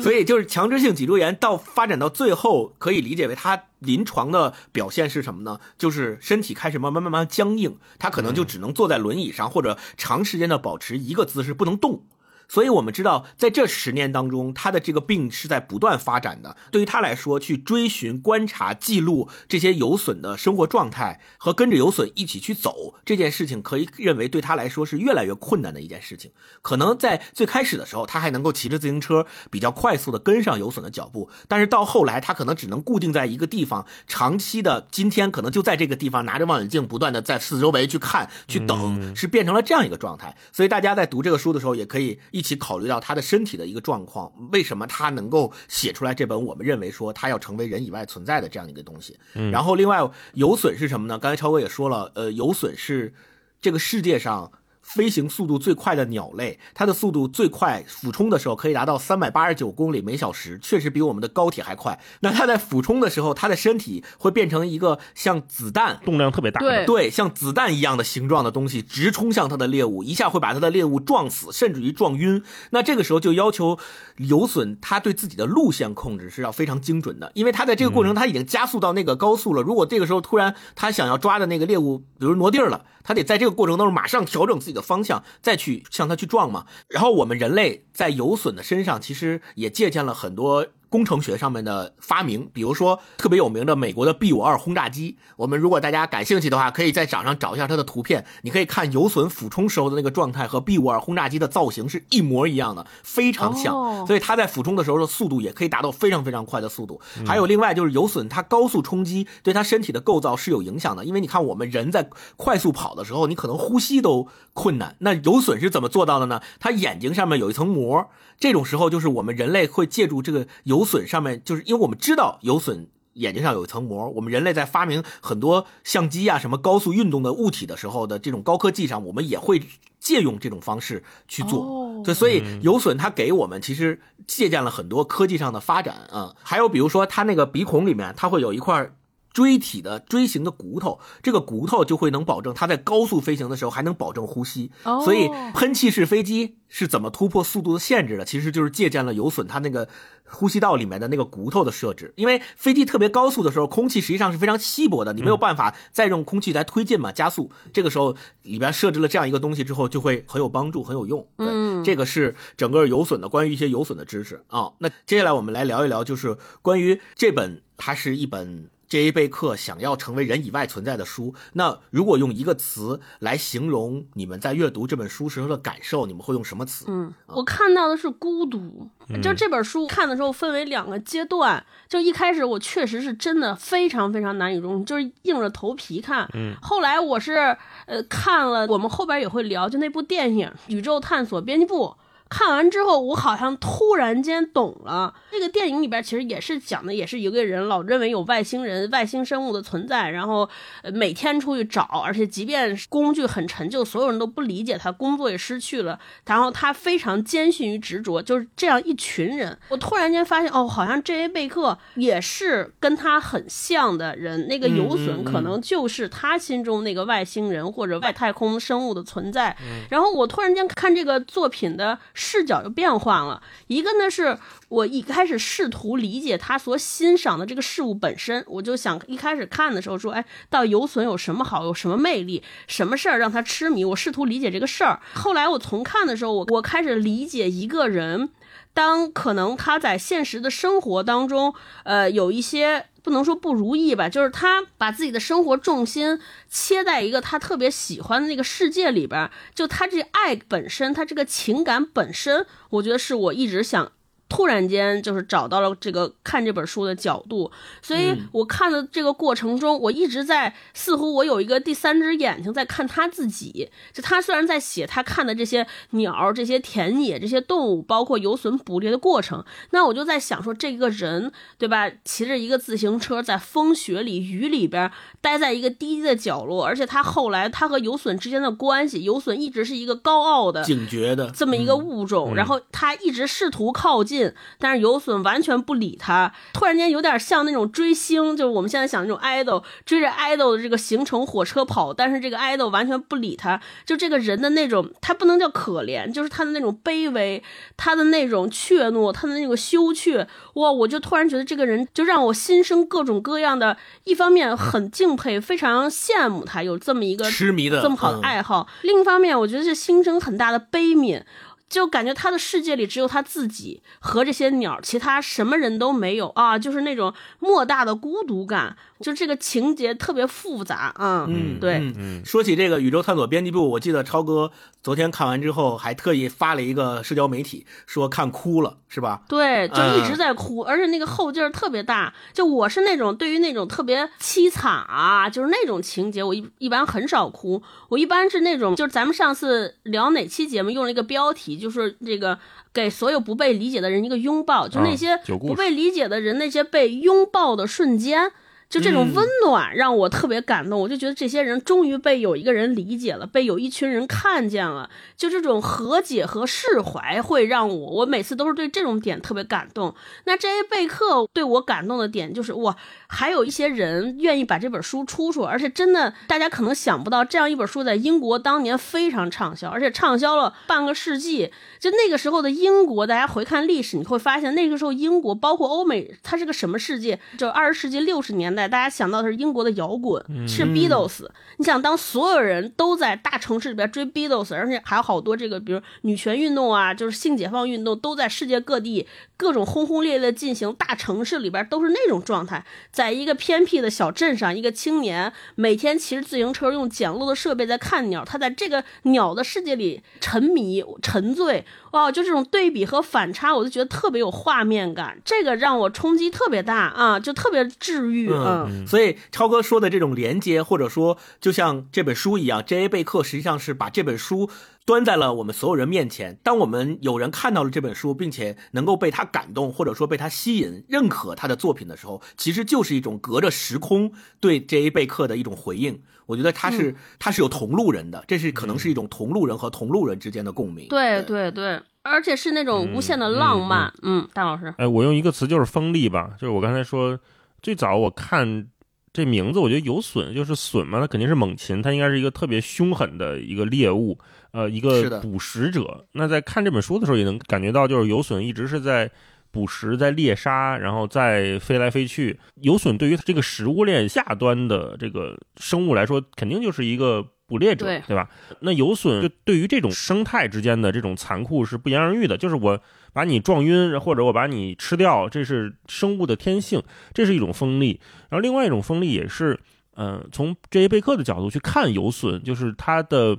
所以就是强直性脊柱炎到发展到最后，可以理解为它临床的表现是什么呢？就是身体开始慢慢慢慢僵硬，他可能就只能坐在轮椅上，或者长时间的保持一个姿势不能动。所以，我们知道，在这十年当中，他的这个病是在不断发展的。对于他来说，去追寻、观察、记录这些有损的生活状态，和跟着有损一起去走这件事情，可以认为对他来说是越来越困难的一件事情。可能在最开始的时候，他还能够骑着自行车比较快速的跟上有损的脚步，但是到后来，他可能只能固定在一个地方，长期的今天可能就在这个地方拿着望远镜，不断的在四周围去看、去等，是变成了这样一个状态。所以，大家在读这个书的时候，也可以。一起考虑到他的身体的一个状况，为什么他能够写出来这本我们认为说他要成为人以外存在的这样一个东西？然后另外有损是什么呢？刚才超哥也说了，呃，有损是这个世界上。飞行速度最快的鸟类，它的速度最快，俯冲的时候可以达到三百八十九公里每小时，确实比我们的高铁还快。那它在俯冲的时候，它的身体会变成一个像子弹，动量特别大，对对，像子弹一样的形状的东西，直冲向它的猎物，一下会把它的猎物撞死，甚至于撞晕。那这个时候就要求有损，它对自己的路线控制是要非常精准的，因为它在这个过程它已经加速到那个高速了。如果这个时候突然它想要抓的那个猎物，比如挪地儿了，它得在这个过程当中马上调整自己。的方向再去向它去撞嘛，然后我们人类在有损的身上其实也借鉴了很多。工程学上面的发明，比如说特别有名的美国的 B 五二轰炸机。我们如果大家感兴趣的话，可以在网上找一下它的图片。你可以看油损俯冲时候的那个状态和 B 五二轰炸机的造型是一模一样的，非常像。所以它在俯冲的时候的速度也可以达到非常非常快的速度。还有另外就是油损它高速冲击对它身体的构造是有影响的，因为你看我们人在快速跑的时候，你可能呼吸都困难。那油损是怎么做到的呢？它眼睛上面有一层膜。这种时候，就是我们人类会借助这个有损上面，就是因为我们知道有损眼睛上有一层膜，我们人类在发明很多相机啊、什么高速运动的物体的时候的这种高科技上，我们也会借用这种方式去做。对，所以有损它给我们其实借鉴了很多科技上的发展啊。还有比如说，它那个鼻孔里面，它会有一块。锥体的锥形的骨头，这个骨头就会能保证它在高速飞行的时候还能保证呼吸。所以喷气式飞机是怎么突破速度的限制的？其实就是借鉴了有损它那个呼吸道里面的那个骨头的设置。因为飞机特别高速的时候，空气实际上是非常稀薄的，你没有办法再用空气来推进嘛，加速。这个时候里边设置了这样一个东西之后，就会很有帮助，很有用。嗯，这个是整个有损的关于一些有损的知识啊。那接下来我们来聊一聊，就是关于这本，它是一本。J.A. 贝克想要成为人以外存在的书，那如果用一个词来形容你们在阅读这本书时候的感受，你们会用什么词？嗯，我看到的是孤独。就这本书看的时候分为两个阶段，就一开始我确实是真的非常非常难以融入，就是硬着头皮看。嗯，后来我是呃看了，我们后边也会聊，就那部电影《宇宙探索编辑部》。看完之后，我好像突然间懂了。这个电影里边其实也是讲的，也是一个人老认为有外星人、外星生物的存在，然后每天出去找，而且即便工具很陈旧，所有人都不理解他，工作也失去了，然后他非常坚信于执着，就是这样一群人。我突然间发现，哦，好像 J.A. 贝克也是跟他很像的人，那个游隼可能就是他心中那个外星人或者外太空生物的存在。然后我突然间看这个作品的。视角就变换了，一个呢是我一开始试图理解他所欣赏的这个事物本身，我就想一开始看的时候说，哎，到有损有什么好，有什么魅力，什么事儿让他痴迷？我试图理解这个事儿。后来我从看的时候，我我开始理解一个人，当可能他在现实的生活当中，呃，有一些。不能说不如意吧，就是他把自己的生活重心切在一个他特别喜欢的那个世界里边，就他这爱本身，他这个情感本身，我觉得是我一直想。突然间就是找到了这个看这本书的角度，所以我看的这个过程中，我一直在似乎我有一个第三只眼睛在看他自己。就他虽然在写他看的这些鸟、这些田野、这些动物，包括游隼捕猎的过程，那我就在想说，这个人对吧，骑着一个自行车在风雪里、雨里边待在一个低低的角落，而且他后来他和游隼之间的关系，游隼一直是一个高傲的、警觉的这么一个物种，然后他一直试图靠近。近，但是有损完全不理他，突然间有点像那种追星，就是我们现在想那种 idol 追着 idol 的这个行程火车跑，但是这个 idol 完全不理他，就这个人的那种，他不能叫可怜，就是他的那种卑微，他的那种怯懦，他的那个羞怯，哇，我就突然觉得这个人就让我心生各种各样的，一方面很 敬佩，非常羡慕他有这么一个痴迷的这么好的嗯爱好，另一方面我觉得是心生很大的悲悯。就感觉他的世界里只有他自己和这些鸟，其他什么人都没有啊，就是那种莫大的孤独感，就这个情节特别复杂啊。嗯，对，嗯嗯说起这个宇宙探索编辑部，我记得超哥昨天看完之后，还特意发了一个社交媒体，说看哭了，是吧？对，就嗯一直在哭，而且那个后劲儿特别大。就我是那种对于那种特别凄惨啊，就是那种情节，我一一般很少哭。我一般是那种，就是咱们上次聊哪期节目用了一个标题，就是这个给所有不被理解的人一个拥抱，就那啊些不被理解的人，那些被拥抱的瞬间。就这种嗯温暖让我特别感动，我就觉得这些人终于被有一个人理解了，被有一群人看见了。就这种和解和释怀，会让我，我每次都是对这种点特别感动。那这些贝克对我感动的点就是，哇，还有一些人愿意把这本书出出，而且真的，大家可能想不到，这样一本书在英国当年非常畅销，而且畅销了半个世纪。就那个时候的英国，大家回看历史，你会发现那个时候英国，包括欧美，它是个什么世界？就二十世纪六十年代，大家想到的是英国的摇滚，是 Beatles。你想，当所有人都在大城市里边追 Beatles，而且还有好多这个，比如女权运动啊，就是性解放运动，都在世界各地各种轰轰烈烈地进行，大城市里边都是那种状态。在一个偏僻的小镇上，一个青年每天骑着自行车，用简陋的设备在看鸟，他在这个鸟的世界里沉迷、沉醉。哇，就这种对比和反差，我就觉得特别有画面感，这个让我冲击特别大啊，就特别治愈。嗯，嗯，所以超哥说的这种连接，或者说就像这本书一样，J.A. 贝克实际上是把这本书端在了我们所有人面前。当我们有人看到了这本书，并且能够被他感动，或者说被他吸引、认可他的作品的时候，其实就是一种隔着时空对 J.A. 贝克的一种回应。我觉得他是、他是有同路人的，这是可能是一种同路人和同路人之间的共鸣。对对对，而且是那种无限的浪漫。嗯，大老师，哎，我用一个词就是锋利吧，就是我刚才说，最早我看这名字，我觉得有隼就是隼嘛，它肯定是猛禽，它应该是一个特别凶狠的一个猎物，呃，一个捕食者。那在看这本书的时候，也能感觉到，就是有隼一直是在捕食、在猎杀，然后再飞来飞去。有隼对于这个食物链下端的这个生物来说，肯定就是一个。捕猎者，对吧？那有隼就对于这种生态之间的这种残酷是不言而喻的，就是我把你撞晕，或者我把你吃掉，这是生物的天性，这是一种锋利。然后另外一种锋利也是，呃，从这些贝克的角度去看有隼，就是它的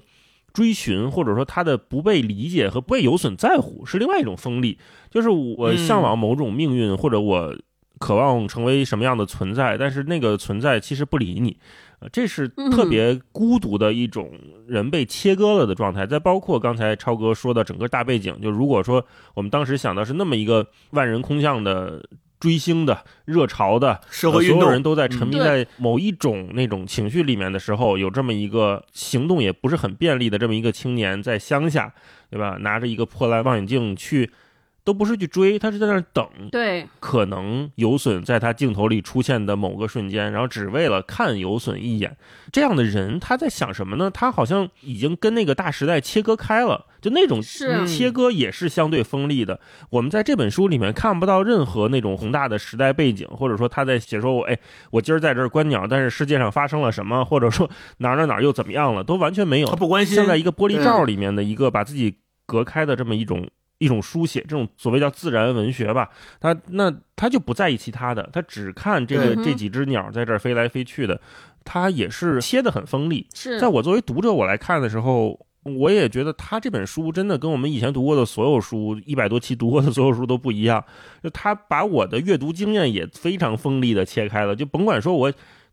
追寻，或者说他的不被理解和不被有隼在乎，是另外一种锋利。就是我向往某种命运，或者我渴望成为什么样的存在，但是那个存在其实不理你。呃，这是特别孤独的一种人被切割了的状态。再包括刚才超哥说的整个大背景，就如果说我们当时想到是那么一个万人空巷的追星的热潮的社会运动，呃所有人都在沉迷嗯在某一种那种情绪里面的时候，有这么一个行动也不是很便利的这么一个青年在乡下，对吧？拿着一个破烂望远镜去。都不是去追，他是在那儿等，对，可能有隼在他镜头里出现的某个瞬间，然后只为了看有隼一眼。这样的人他在想什么呢？他好像已经跟那个大时代切割开了，就那种切割也是相对锋利的。我们在这本书里面看不到任何那种宏大的时代背景，或者说他在写说我哎，我今儿在这儿观鸟，但是世界上发生了什么，或者说哪儿哪儿哪儿又怎么样了，都完全没有。他不关心。像在一个玻璃罩里面的一个把自己隔开的这么一种。一种书写，这种所谓叫自然文学吧，他那他就不在意其他的，他只看这个这几只鸟在这儿飞来飞去的，他也是切得很锋利。是在我作为读者我来看的时候，我也觉得他这本书真的跟我们以前读过的所有书，一百多期读过的所有书都不一样。就他把我的阅读经验也非常锋利的切开了，就甭管说我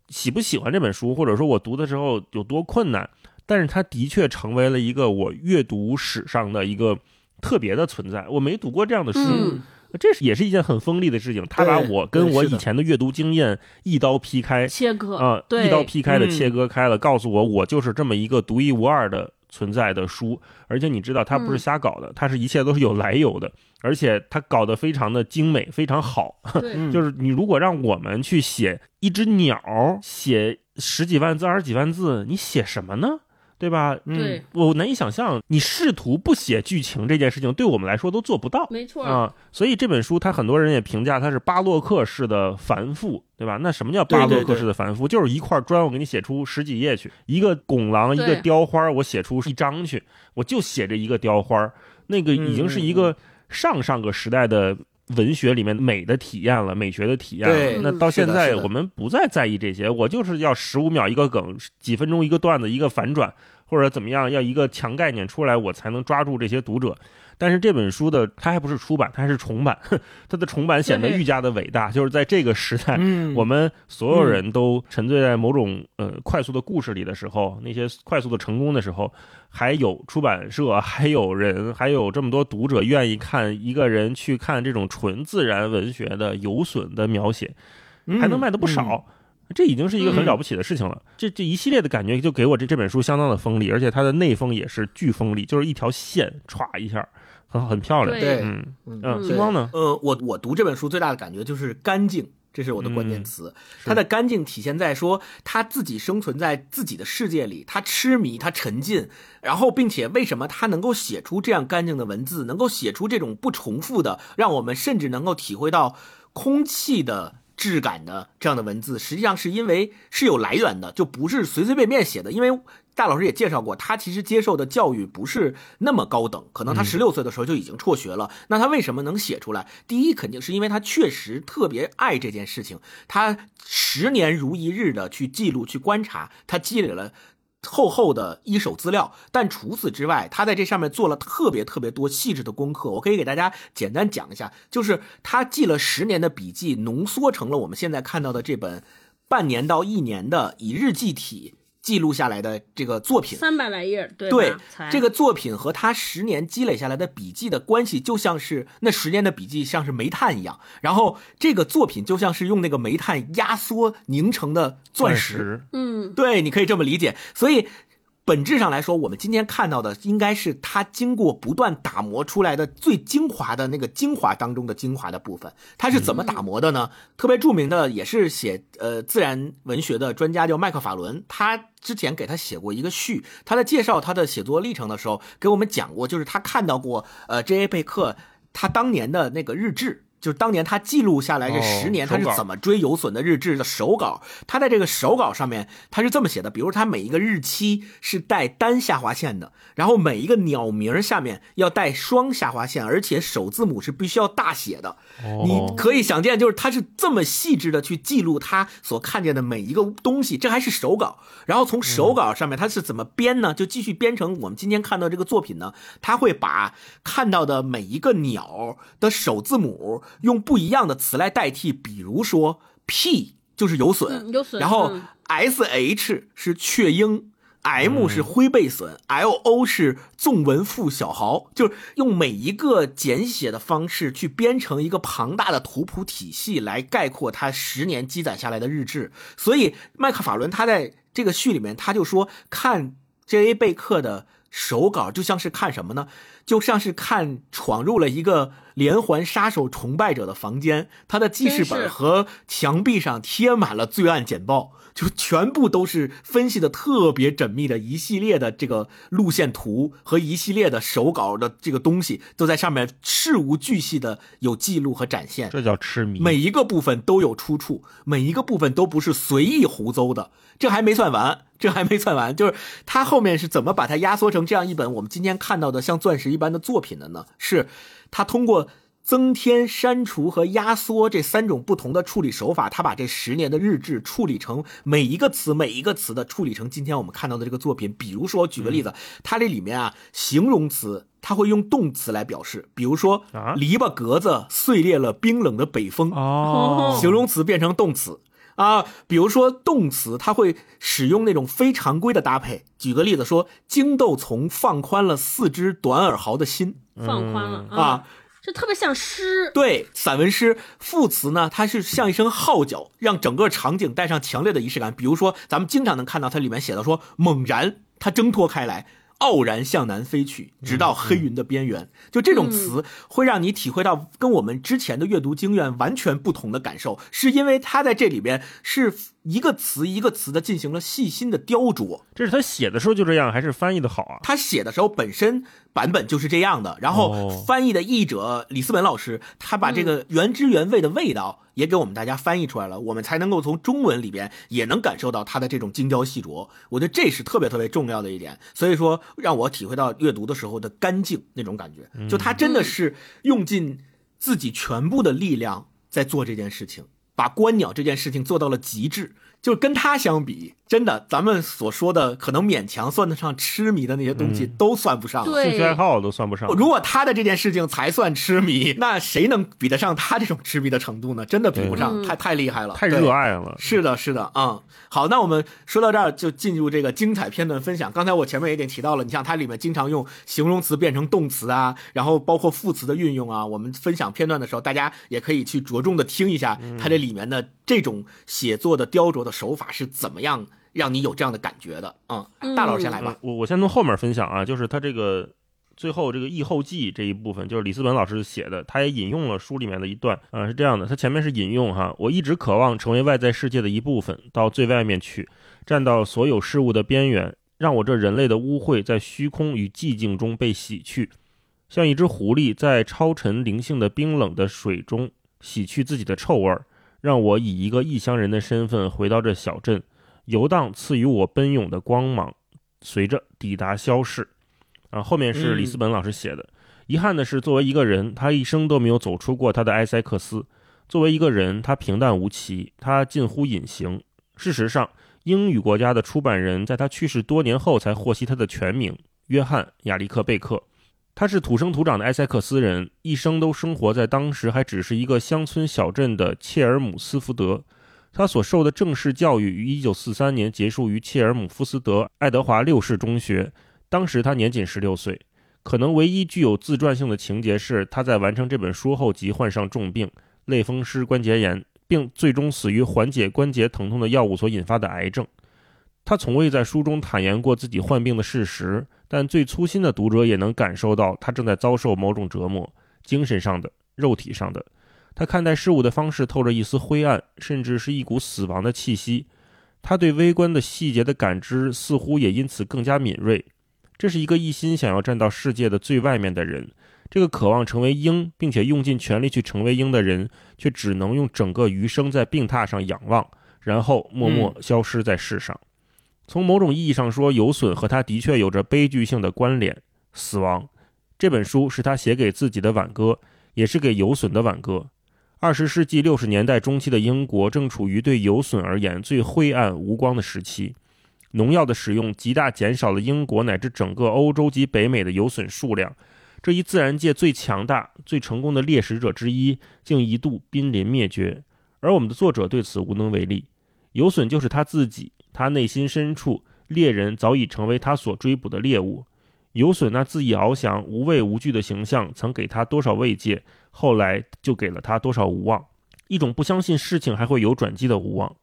喜不喜欢这本书，或者说我读的时候有多困难，但是他的确成为了一个我阅读史上的一个。特别的存在，我没读过这样的书，嗯、这是也是一件很锋利的事情。他把我跟我以前的阅读经验一刀劈开，切割啊、对。一刀劈开的嗯。切割开了，告诉我我就是这么一个独一无二的存在的书，而且你知道他不是瞎搞的，他是一切都是有来由的，而且他搞得非常的精美，非常好。对，就是你如果让我们去写一只鸟，写十几万字、二十几万字，你写什么呢？对吧？对，我难以想象，你试图不写剧情这件事情，对我们来说都做不到。没错啊、所以这本书，它很多人也评价它是巴洛克式的繁复，对吧？那什么叫巴洛克式的繁复？就是一块砖，我给你写出十几页去；一个拱廊，一个雕花，我写出一张去，我就写这一个雕花，那个已经是一个上上个时代的。文学里面美的体验了，美学的体验了。那到现在，我们不再在意这些，我就是要十五秒一个梗，几分钟一个段子，一个反转，或者怎么样，要一个强概念出来，我才能抓住这些读者。但是这本书的它还不是出版，它还是重版，它的重版显得愈加的伟大。就是在这个时代，嗯我们所有人都沉醉在某种呃快速的故事里的时候，那些快速的成功的时候，还有出版社，还有人，还有这么多读者愿意看一个人去看这种纯自然文学的有损的描写，还能卖的不少。这已经是一个很了不起的事情了。这这一系列的感觉就给我这这本书相当的锋利，而且它的内封也是巨锋利，就是一条线歘一下，很很漂亮。对嗯星光呢？呃，我我读这本书最大的感觉就是干净，这是我的关键词。它的干净体现在说他自己生存在自己的世界里，他痴迷，他沉浸，然后并且为什么他能够写出这样干净的文字，能够写出这种不重复的，让我们甚至能够体会到空气的。质感的这样的文字，实际上是因为是有来源的，就不是随随便便写的。因为大老师也介绍过，他其实接受的教育不是那么高等，可能他十六岁的时候就已经辍学了。那他为什么能写出来？第一，肯定是因为他确实特别爱这件事情，他十年如一日的去记录、去观察，他积累了。厚厚的一手资料，但除此之外，他在这上面做了特别特别多细致的功课。我可以给大家简单讲一下，就是他记了十年的笔记，浓缩成了我们现在看到的这本半年到一年的以日记体记录下来的这个作品。三百来页，对对这个作品和他十年积累下来的笔记的关系，就像是那十年的笔记像是煤炭一样，然后这个作品就像是用那个煤炭压缩凝成的钻石。嗯，对，你可以这么理解。所以本质上来说，我们今天看到的应该是他经过不断打磨出来的最精华的那个精华当中的精华的部分。他是怎么打磨的呢？特别著名的也是写呃自然文学的专家叫麦克法伦，他之前给他写过一个序，他在介绍他的写作历程的时候，给我们讲过，就是他看到过呃 J.A. 贝克他当年的那个日志。就是当年他记录下来这哦十年他是怎么追有损的日志的手稿，他在这个手稿上面他是这么写的，比如他每一个日期是带单下划线的，然后每一个鸟名下面要带双下划线，而且首字母是必须要大写的。你哦，可以想见，就是他是这么细致的去记录他所看见的每一个东西，这还是手稿。然后从手稿上面他是怎么编呢？就继续编成我们今天看到这个作品呢？他会把看到的每一个鸟的首字母用不一样的词来代替，比如说 P 就是有损，嗯有损然后嗯 S H 是雀鹰。M 是灰背隼，L O 是纵纹腹小毫，就是用每一个简写的方式去编成一个庞大的图谱体系来概括他十年积攒下来的日志。所以麦克法伦他在这个序里面他就说，看 J.A. 贝克的手稿就像是看什么呢？就像是看闯入了一个连环杀手崇拜者的房间，他的记事本和墙壁上贴满了罪案简报，就全部都是分析的特别缜密的一系列的这个路线图和一系列的手稿的这个东西，都在上面事无巨细的有记录和展现。这叫痴迷。每一个部分都有出处，每一个部分都不是随意胡诌的。这还没算完，这还没算完，就是他后面是怎么把它压缩成这样一本我们今天看到的像钻石一般的作品的呢？是他通过增添、删除和压缩这三种不同的处理手法，他把这十年的日志处理成每一个词、每一个词的处理成今天我们看到的这个作品。比如说，举个例子，它这里面啊，形容词它会用动词来表示，比如说啊篱笆格子碎裂了冰冷的北风，哦，形容词变成动词啊，比如说动词，它会使用那种非常规的搭配。举个例子说，荆豆丛放宽了四只短耳毫的心。放宽了啊，这特别像诗，对，散文诗副词呢，它是像一声号角，让整个场景带上强烈的仪式感。比如说，咱们经常能看到它里面写的说，猛然它挣脱开来。傲然向南飞去，直到黑云的边缘。就这种词，会让你体会到跟我们之前的阅读经验完全不同的感受，是因为它在这里边是一个词一个词的进行了细心的雕琢。这是他写的时候就这样，还是翻译的好啊？他写的时候本身版本就是这样的，然后哦翻译的译者李思本老师，他把这个原汁原味的味道也给我们大家翻译出来了，我们才能够从中文里边也能感受到他的这种精雕细琢。我觉得这是特别特别重要的一点，所以说让我体会到阅读的时候的干净那种感觉，就他真的是用尽自己全部的力量在做这件事情。把观鸟这件事情做到了极致，就是跟他相比，真的，咱们所说的可能勉强算得上痴迷的那些东西都算不上了。对兴趣爱好都算不上。如果他的这件事情才算痴迷，那谁能比得上他这种痴迷的程度呢？真的比不上，嗯太太厉害了，太热爱了，是的，是的，嗯，好，那我们说到这儿就进入这个精彩片段分享。刚才我前面也已经提到了，你像它里面经常用形容词变成动词啊，然后包括副词的运用啊。我们分享片段的时候，大家也可以去着重的听一下它这里面的这种写作的雕琢的手法是怎么样让你有这样的感觉的。嗯，大老师先来吧嗯。我我先从后面分享啊，就是他这个最后这个译后记这一部分，就是李思本老师写的，他也引用了书里面的一段啊，是这样的，他前面是引用哈，我一直渴望成为外在世界的一部分，到最外面去，站到所有事物的边缘，让我这人类的污秽在虚空与寂静中被洗去，像一只狐狸在超尘灵性的冰冷的水中洗去自己的臭味儿，让我以一个异乡人的身份回到这小镇。游荡赐予我奔涌的光芒，随着抵达消逝。啊，后面是里斯本老师写的。遗憾的是，作为一个人，他一生都没有走出过他的埃塞克斯。作为一个人，他平淡无奇，他近乎隐形。事实上，英语国家的出版人在他去世多年后才获悉他的全名——约翰·亚历克贝克。他是土生土长的埃塞克斯人，一生都生活在当时还只是一个乡村小镇的切尔姆斯福德。他所受的正式教育于1943年结束于切尔姆夫斯德爱德华六世中学，当时他年仅16岁。可能唯一具有自传性的情节是，他在完成这本书后即患上重病——类风湿关节炎，并最终死于缓解关节疼痛的药物所引发的癌症。他从未在书中坦言过自己患病的事实，但最粗心的读者也能感受到他正在遭受某种折磨，精神上的、肉体上的。他看待事物的方式透着一丝灰暗，甚至是一股死亡的气息。他对微观的细节的感知似乎也因此更加敏锐。这是一个一心想要站到世界的最外面的人。这个渴望成为鹰，并且用尽全力去成为鹰的人，却只能用整个余生在病榻上仰望，然后默默消失在世上。从某种意义上说，有损和他的确有着悲剧性的关联。死亡这本书是他写给自己的挽歌，也是给有损的挽歌。二十世纪六十年代中期的英国正处于对有损而言最灰暗无光的时期，农药的使用极大减少了英国乃至整个欧洲及北美的有损数量。这一自然界最强大、最成功的猎食者之一，竟一度濒临灭绝，而我们的作者对此无能为力。有损就是他自己，他内心深处，猎人早已成为他所追捕的猎物。有损那恣意翱翔、无畏无惧的形象，曾给他多少慰藉？后来就给了他多少无望，一种不相信事情还会有转机的无望。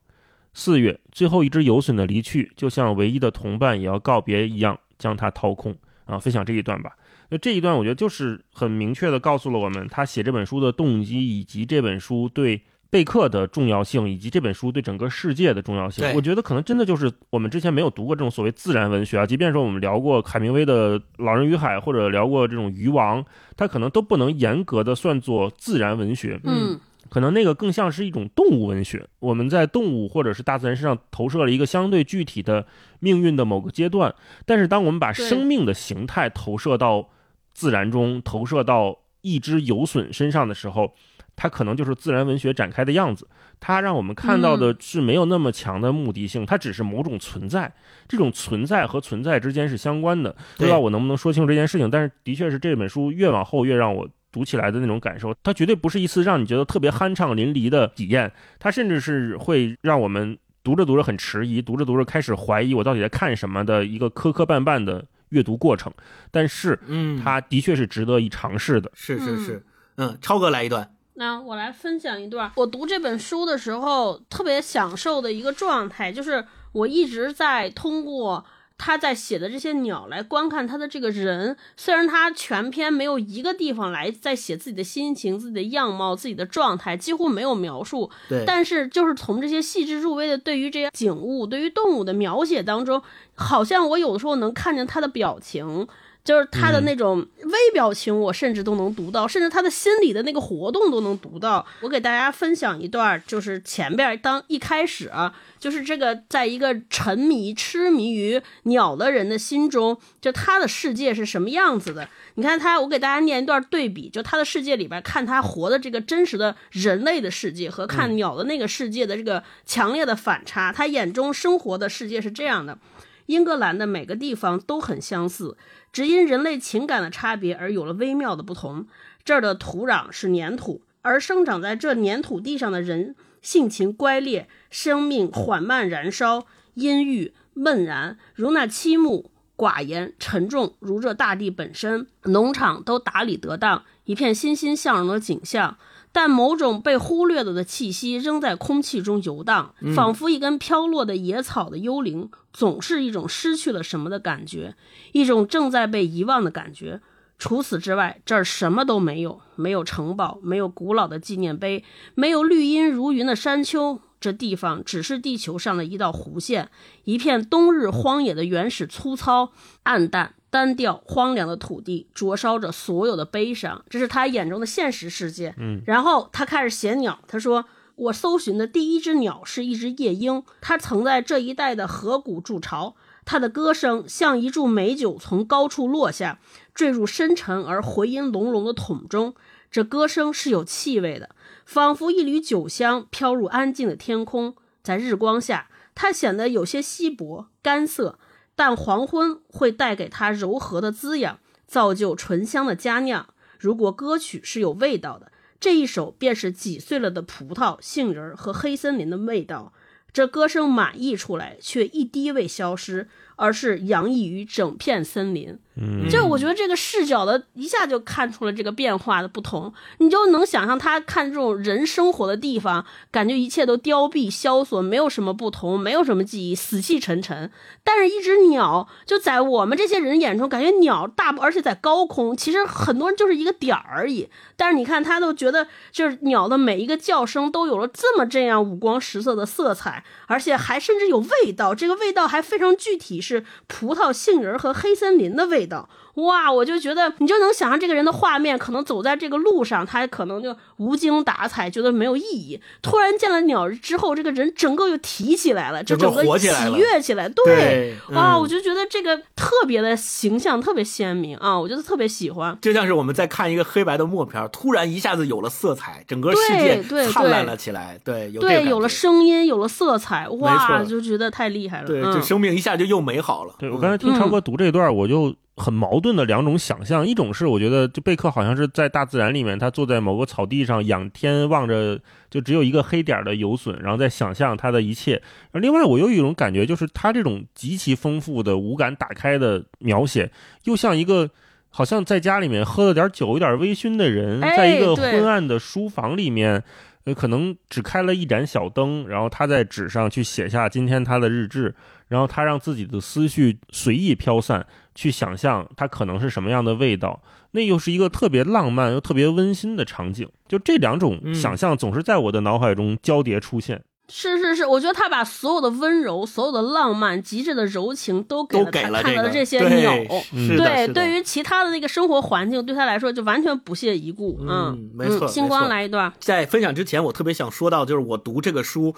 四月，最后一只游隼的离去，就像唯一的同伴也要告别一样，将他掏空。啊，分享这一段吧。那这一段我觉得就是很明确的告诉了我们他写这本书的动机，以及这本书对贝克的重要性，以及这本书对整个世界的重要性。我觉得可能真的就是我们之前没有读过这种所谓自然文学啊，即便说我们聊过海明威的《老人与海》，或者聊过这种《渔王》，它可能都不能严格的算作自然文学。嗯可能那个更像是一种动物文学，我们在动物或者是大自然身上投射了一个相对具体的命运的某个阶段，但是当我们把生命的形态投射到自然中，投射到一只游隼身上的时候，它可能就是自然文学展开的样子。它让我们看到的是没有那么强的目的性，它只是某种存在。这种存在和存在之间是相关的。不知道我能不能说清楚这件事情，但是的确是这本书越往后越让我。读起来的那种感受，它绝对不是一次让你觉得特别酣畅淋漓的体验，它甚至是会让我们读着读着很迟疑，读着读着开始怀疑我到底在看什么的一个磕磕绊绊的阅读过程。但是，嗯，它的确是值得一尝试的。是是是，嗯，超哥来一段。那我来分享一段，我读这本书的时候特别享受的一个状态，就是我一直在通过他在写的这些鸟来观看他的这个人，虽然他全篇没有一个地方来在写自己的心情、自己的样貌、自己的状态，几乎没有描述。对，但是就是从这些细致入微的对于这些景物、对于动物的描写当中，好像我有的时候能看见他的表情。就是他的那种微表情，我甚至都能读到，甚至他的心里的那个活动都能读到。我给大家分享一段，就是前边当一开始啊，就是这个在一个沉迷痴迷于鸟的人的心中，就他的世界是什么样子的。你看他，我给大家念一段对比，就他的世界里边看他活的这个真实的人类的世界和看鸟的那个世界的这个强烈的反差。他眼中生活的世界是这样的。英格兰的每个地方都很相似，只因人类情感的差别而有了微妙的不同。这儿的土壤是粘土，而生长在这粘土地上的人性情乖戾，生命缓慢燃烧，阴郁闷然，如那漆木；寡言沉重，如这大地本身。农场都打理得当，一片欣欣向荣的景象。但某种被忽略了的气息仍在空气中游荡，仿佛一根飘落的野草的幽灵，总是一种失去了什么的感觉，一种正在被遗忘的感觉。除此之外，这儿什么都没有：没有城堡，没有古老的纪念碑，没有绿荫如云的山丘。这地方只是地球上的一道弧线，一片冬日荒野的原始粗糙、暗淡。单调荒凉的土地灼烧着所有的悲伤，这是他眼中的现实世界。嗯，然后他开始写鸟。他说：“我搜寻的第一只鸟是一只夜莺，它曾在这一带的河谷筑巢。它的歌声像一柱美酒从高处落下，坠入深沉而回音隆隆的桶中。这歌声是有气味的，仿佛一缕酒香飘入安静的天空。在日光下，它显得有些稀薄、干涩。”但黄昏会带给它柔和的滋养，造就醇香的佳酿。如果歌曲是有味道的，这一首便是挤碎了的葡萄、杏仁和黑森林的味道。这歌声满溢出来，却一滴未消失。而是洋溢于整片森林，嗯，就我觉得这个视角的一下就看出了这个变化的不同，你就能想象他看这种人生活的地方，感觉一切都凋敝萧索，没有什么不同，没有什么记忆，死气沉沉。但是，一只鸟就在我们这些人眼中，感觉鸟大，而且在高空，其实很多人就是一个点儿而已。但是你看，他都觉得就是鸟的每一个叫声都有了这么这样五光十色的色彩，而且还甚至有味道，这个味道还非常具体。是葡萄、杏仁和黑森林的味道。哇，我就觉得你就能想象这个人的画面，可能走在这个路上，他可能就无精打采，觉得没有意义。突然见了鸟之后，这个人整个又提起来了，就整个喜悦起来。对，啊，我就觉得这个特别的形象特别鲜明啊，我觉得特别喜欢。就像是我们在看一个黑白的默片，突然一下子有了色彩，整个世界灿烂了起来。对，有对，有了声音，有了色彩，哇，就觉得太厉害了。对，这生命一下就又美好了。对我刚才听超哥读这段，我就。很矛盾的两种想象，一种是我觉得就贝克好像是在大自然里面，他坐在某个草地上仰天望着，就只有一个黑点的游隼，然后在想象他的一切。而另外，我又有一种感觉，就是他这种极其丰富的五感打开的描写，又像一个好像在家里面喝了点酒、有点微醺的人，在一个昏暗的书房里面，呃，可能只开了一盏小灯，然后他在纸上去写下今天他的日志，然后他让自己的思绪随意飘散。去想象它可能是什么样的味道，那又是一个特别浪漫又特别温馨的场景。就这两种想象总是在我的脑海中交叠出现。是是是，我觉得他把所有的温柔、所有的浪漫、极致的柔情都给了他看到的这些鸟。对，对于其他的那个生活环境，对他来说就完全不屑一顾。嗯，没错。星光来一段。在分享之前，我特别想说到，就是我读这个书，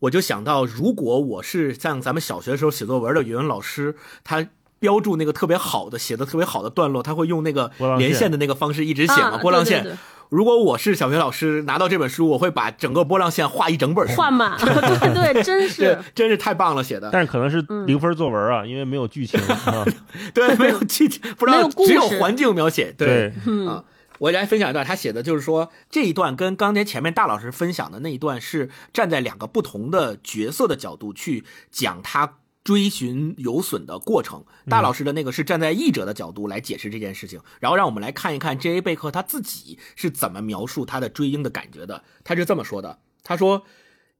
我就想到，如果我是像咱们小学时候写作文的语文老师，他。标注那个特别好的、写的特别好的段落，他会用那个连线的那个方式一直写嘛？波浪线。如果我是小学老师，拿到这本书，我会把整个波浪线画一整本。画满，对对，真是，真是太棒了，写的。但是可能是零分作文啊，因为没有剧情。对，没有剧情，不知道只有环境描写。对啊，我来分享一段，他写的就是说这一段跟刚才前面大老师分享的那一段是站在两个不同的角色的角度去讲他。追寻有损的过程，大老师的那个是站在译者的角度来解释这件事情，然后让我们来看一看 J.A. 贝克他自己是怎么描述他的追鹰的感觉的。他是这么说的：“他说，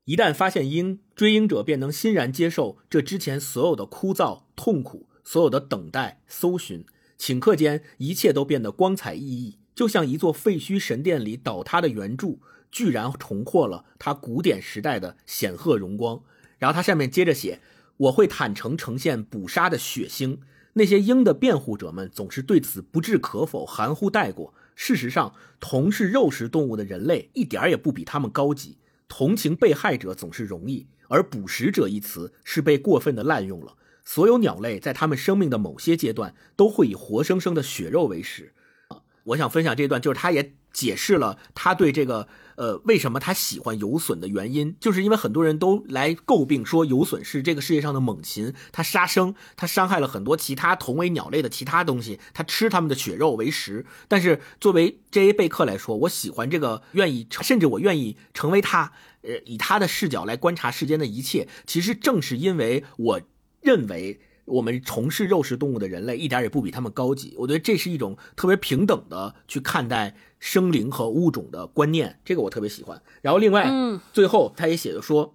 一旦发现鹰，追鹰者便能欣然接受这之前所有的枯燥、痛苦，所有的等待、搜寻。顷刻间，一切都变得光彩熠熠，就像一座废墟神殿里倒塌的圆柱，居然重获了它古典时代的显赫荣光。然后他下面接着写：“我会坦诚呈现捕杀的血腥。那些鹰的辩护者们总是对此不置可否，含糊带过。事实上，同是肉食动物的人类一点也不比他们高级。”同情被害者总是容易，而捕食者一词是被过分的滥用了。所有鸟类在它们生命的某些阶段都会以活生生的血肉为食。啊，我想分享这段，就是他也解释了他对这个 呃为什么他喜欢游隼的原因，就是因为很多人都来诟病说游隼是这个世界上的猛禽，它杀生，它伤害了很多其他同为鸟类的其他东西，它吃它们的血肉为食。但是作为 J.A. 贝克来说，我喜欢这个，愿意甚至我愿意成为他，呃，以他的视角来观察世间的一切。其实正是因为我认为我们从事肉食动物的人类一点也不比他们高级。我觉得这是一种特别平等的去看待生灵和物种的观念，这个我特别喜欢。然后另外，嗯，最后他也写的说，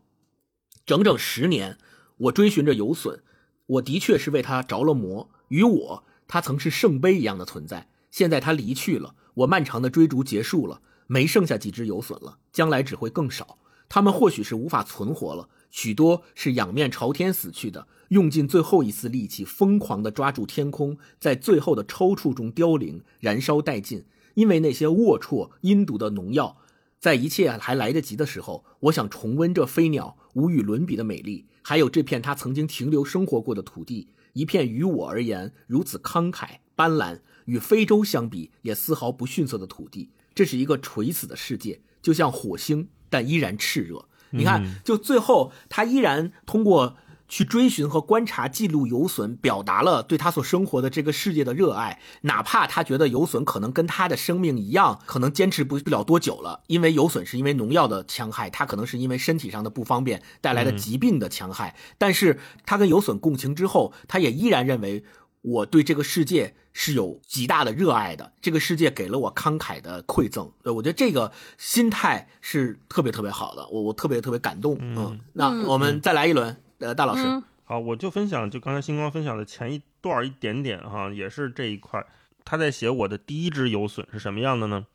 整整十年，我追寻着游隼，我的确是为他着了魔。与我，他曾是圣杯一样的存在。现在他离去了，我漫长的追逐结束了，没剩下几只游隼了，将来只会更少。他们或许是无法存活了，许多是仰面朝天死去的，用尽最后一丝力气，疯狂地抓住天空，在最后的抽搐中凋零、燃烧殆尽。因为那些龌龊、阴毒的农药，在一切还来得及的时候，我想重温这飞鸟无与伦比的美丽，还有这片它曾经停留生活过的土地，一片于我而言如此慷慨斑斓，与非洲相比也丝毫不逊色的土地。这是一个垂死的世界，就像火星，但依然炽热。你看，就最后他依然通过去追寻和观察、记录游隼，表达了对他所生活的这个世界的热爱。哪怕他觉得游隼可能跟他的生命一样，可能坚持不不了多久了，因为游隼是因为农药的戕害，他可能是因为身体上的不方便带来的疾病的戕害。但是他跟游隼共情之后，他也依然认为我对这个世界是有极大的热爱的，这个世界给了我慷慨的馈赠。对我觉得这个心态是特别特别好的，我我特别特别感动。嗯，那我们再来一轮，呃，大老师。嗯好，我就分享就刚才星光分享的前一段儿一点点哈，也是这一块儿。他在写我的第一只游隼是什么样的呢？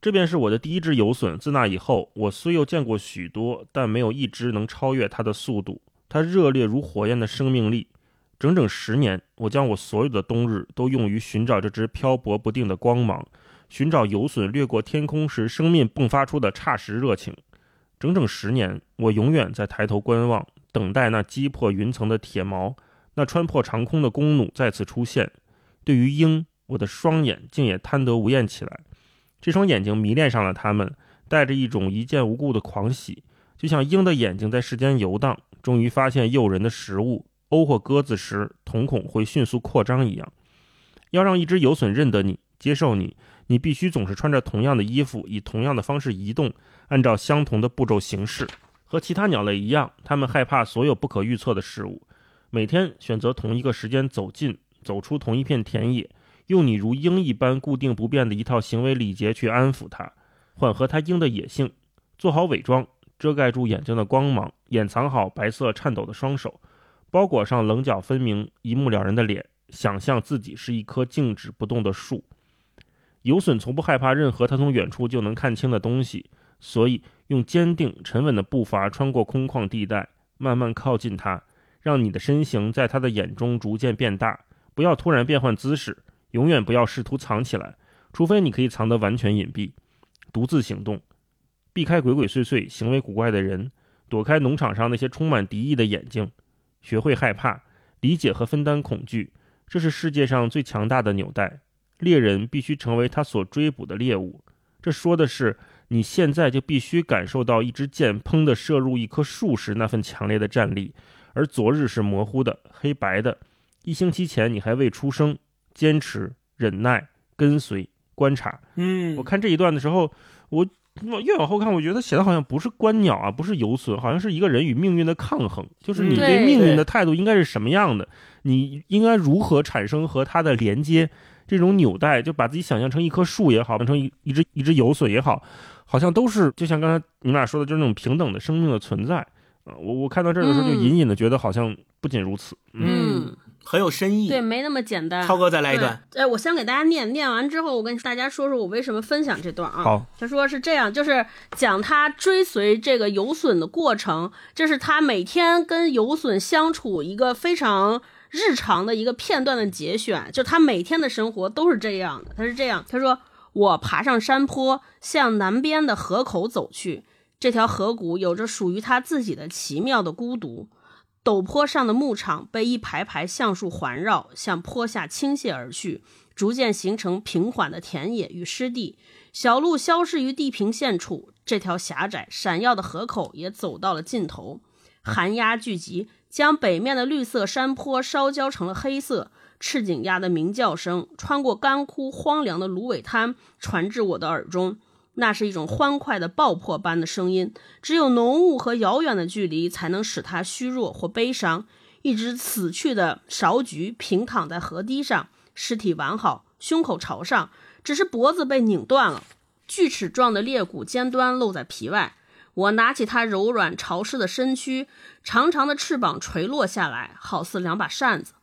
这便是我的第一只游隼。自那以后，我虽又见过许多，但没有一只能超越它的速度。它热烈如火焰的生命力。整整十年，我将我所有的冬日都用于寻找这只漂泊不定的光芒，寻找游隼掠过天空时生命迸发出的霎时热情。整整十年，我永远在抬头观望。等待那击破云层的铁矛，那穿破长空的弓弩再次出现。对于鹰，我的双眼竟也贪得无厌起来。这双眼睛迷恋上了它们，带着一种一见无故的狂喜，就像鹰的眼睛在世间游荡，终于发现诱人的食物，欧或鸽子时，瞳孔会迅速扩张一样。要让一只游隼认得你、接受你，你必须总是穿着同样的衣服，以同样的方式移动，按照相同的步骤行事。和其他鸟类一样，它们害怕所有不可预测的事物。每天选择同一个时间走进、走出同一片田野，用你如鹰一般固定不变的一套行为礼节去安抚它，缓和它鹰的野性。做好伪装，遮盖住眼睛的光芒，掩藏好白色颤抖的双手，包裹上棱角分明、一目了然的脸，想象自己是一棵静止不动的树。游隼从不害怕任何它从远处就能看清的东西，所以。用坚定、沉稳的步伐穿过空旷地带，慢慢靠近它，让你的身形在它的眼中逐渐变大。不要突然变换姿势，永远不要试图藏起来，除非你可以藏得完全隐蔽。独自行动，避开鬼鬼祟祟、行为古怪的人，躲开农场上那些充满敌意的眼睛，学会害怕、理解和分担恐惧。这是世界上最强大的纽带。猎人必须成为他所追捕的猎物。这说的是。你现在就必须感受到一支箭砰地射入一棵树时那份强烈的战力，而昨日是模糊的、黑白的。一星期前你还未出生，坚持、忍耐、跟随、观察。嗯，我看这一段的时候，我我越往后看，我觉得写的好像不是观鸟啊，不是游隼，好像是一个人与命运的抗衡。就是你对命运的态度应该是什么样的？你应该如何产生和它的连接？这种纽带，就把自己想象成一棵树也好，变成一一只一只游隼也好，好像都是就像刚才你们俩说的，就是那种平等的生命的存在。啊，我我看到这儿的时候，就隐隐的觉得好像不仅如此。嗯，很有深意。对，没那么简单。超哥再来一段。哎，我先给大家念，念完之后，我跟大家说说我为什么分享这段啊。好，他说是这样，就是讲他追随这个游隼的过程，这是他每天跟游隼相处一个非常日常的一个片段的节选，就他每天的生活都是这样的。他是这样，他说我爬上山坡，向南边的河口走去。这条河谷有着属于它自己的奇妙的孤独。陡坡上的牧场被一排排橡树环绕，向坡下倾泻而去，逐渐形成平缓的田野与湿地。小路消失于地平线处，这条狭窄闪耀的河口也走到了尽头。寒鸦聚集，将北面的绿色山坡烧焦成了黑色。赤颈鸭的鸣叫声穿过干枯荒凉的芦苇滩，传至我的耳中。那是一种欢快的爆破般的声音，只有浓雾和遥远的距离才能使它虚弱或悲伤。一只死去的韶菊平躺在河堤上，尸体完好，胸口朝上，只是脖子被拧断了，锯齿状的裂骨尖端露在皮外。我拿起它柔软潮湿的身躯，长长的翅膀垂落下来，好似两把扇子。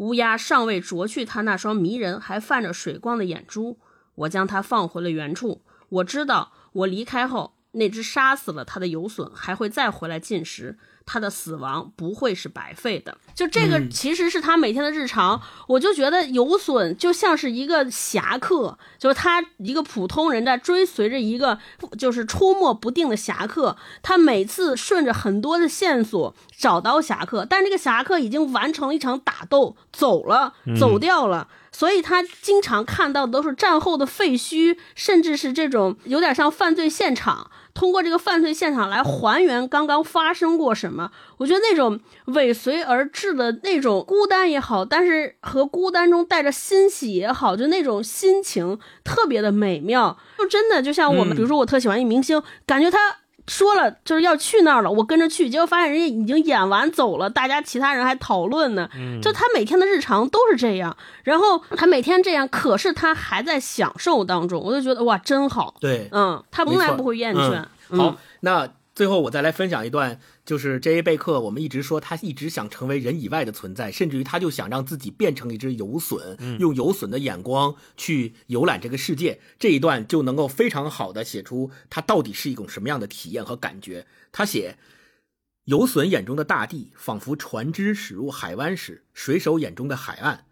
乌鸦尚未啄去它那双迷人还泛着水光的眼珠，我将它放回了原处。我知道，我离开后，那只杀死了它的游隼还会再回来进食。他的死亡不会是白费的。就这个，其实是他每天的日常。我就觉得游隼就像是一个侠客，就是他一个普通人在追随着一个就是出没不定的侠客。他每次顺着很多的线索找到侠客，但这个侠客已经完成了一场打斗，走了，走掉了。所以他经常看到的都是战后的废墟，甚至是这种有点像犯罪现场。通过这个犯罪现场来还原刚刚发生过什么，我觉得那种尾随而至的那种孤单也好，但是和孤单中带着欣喜也好，就那种心情特别的美妙。就真的就像我们，比如说我特喜欢一明星，感觉他。说了就是要去那儿了，我跟着去，结果发现人家已经演完走了，大家其他人还讨论呢。就他每天的日常都是这样，然后他每天这样，可是他还在享受当中，我就觉得哇，真好。对，嗯，他从来不会厌倦。好，那。最后，我再来分享一段，就是 J.A. 贝克，我们一直说他一直想成为人以外的存在，甚至于他就想让自己变成一只游隼，用游隼的眼光去游览这个世界。这一段就能够非常好的写出他到底是一种什么样的体验和感觉。他写，游隼眼中的大地，仿佛船只驶入海湾时，水手眼中的海岸。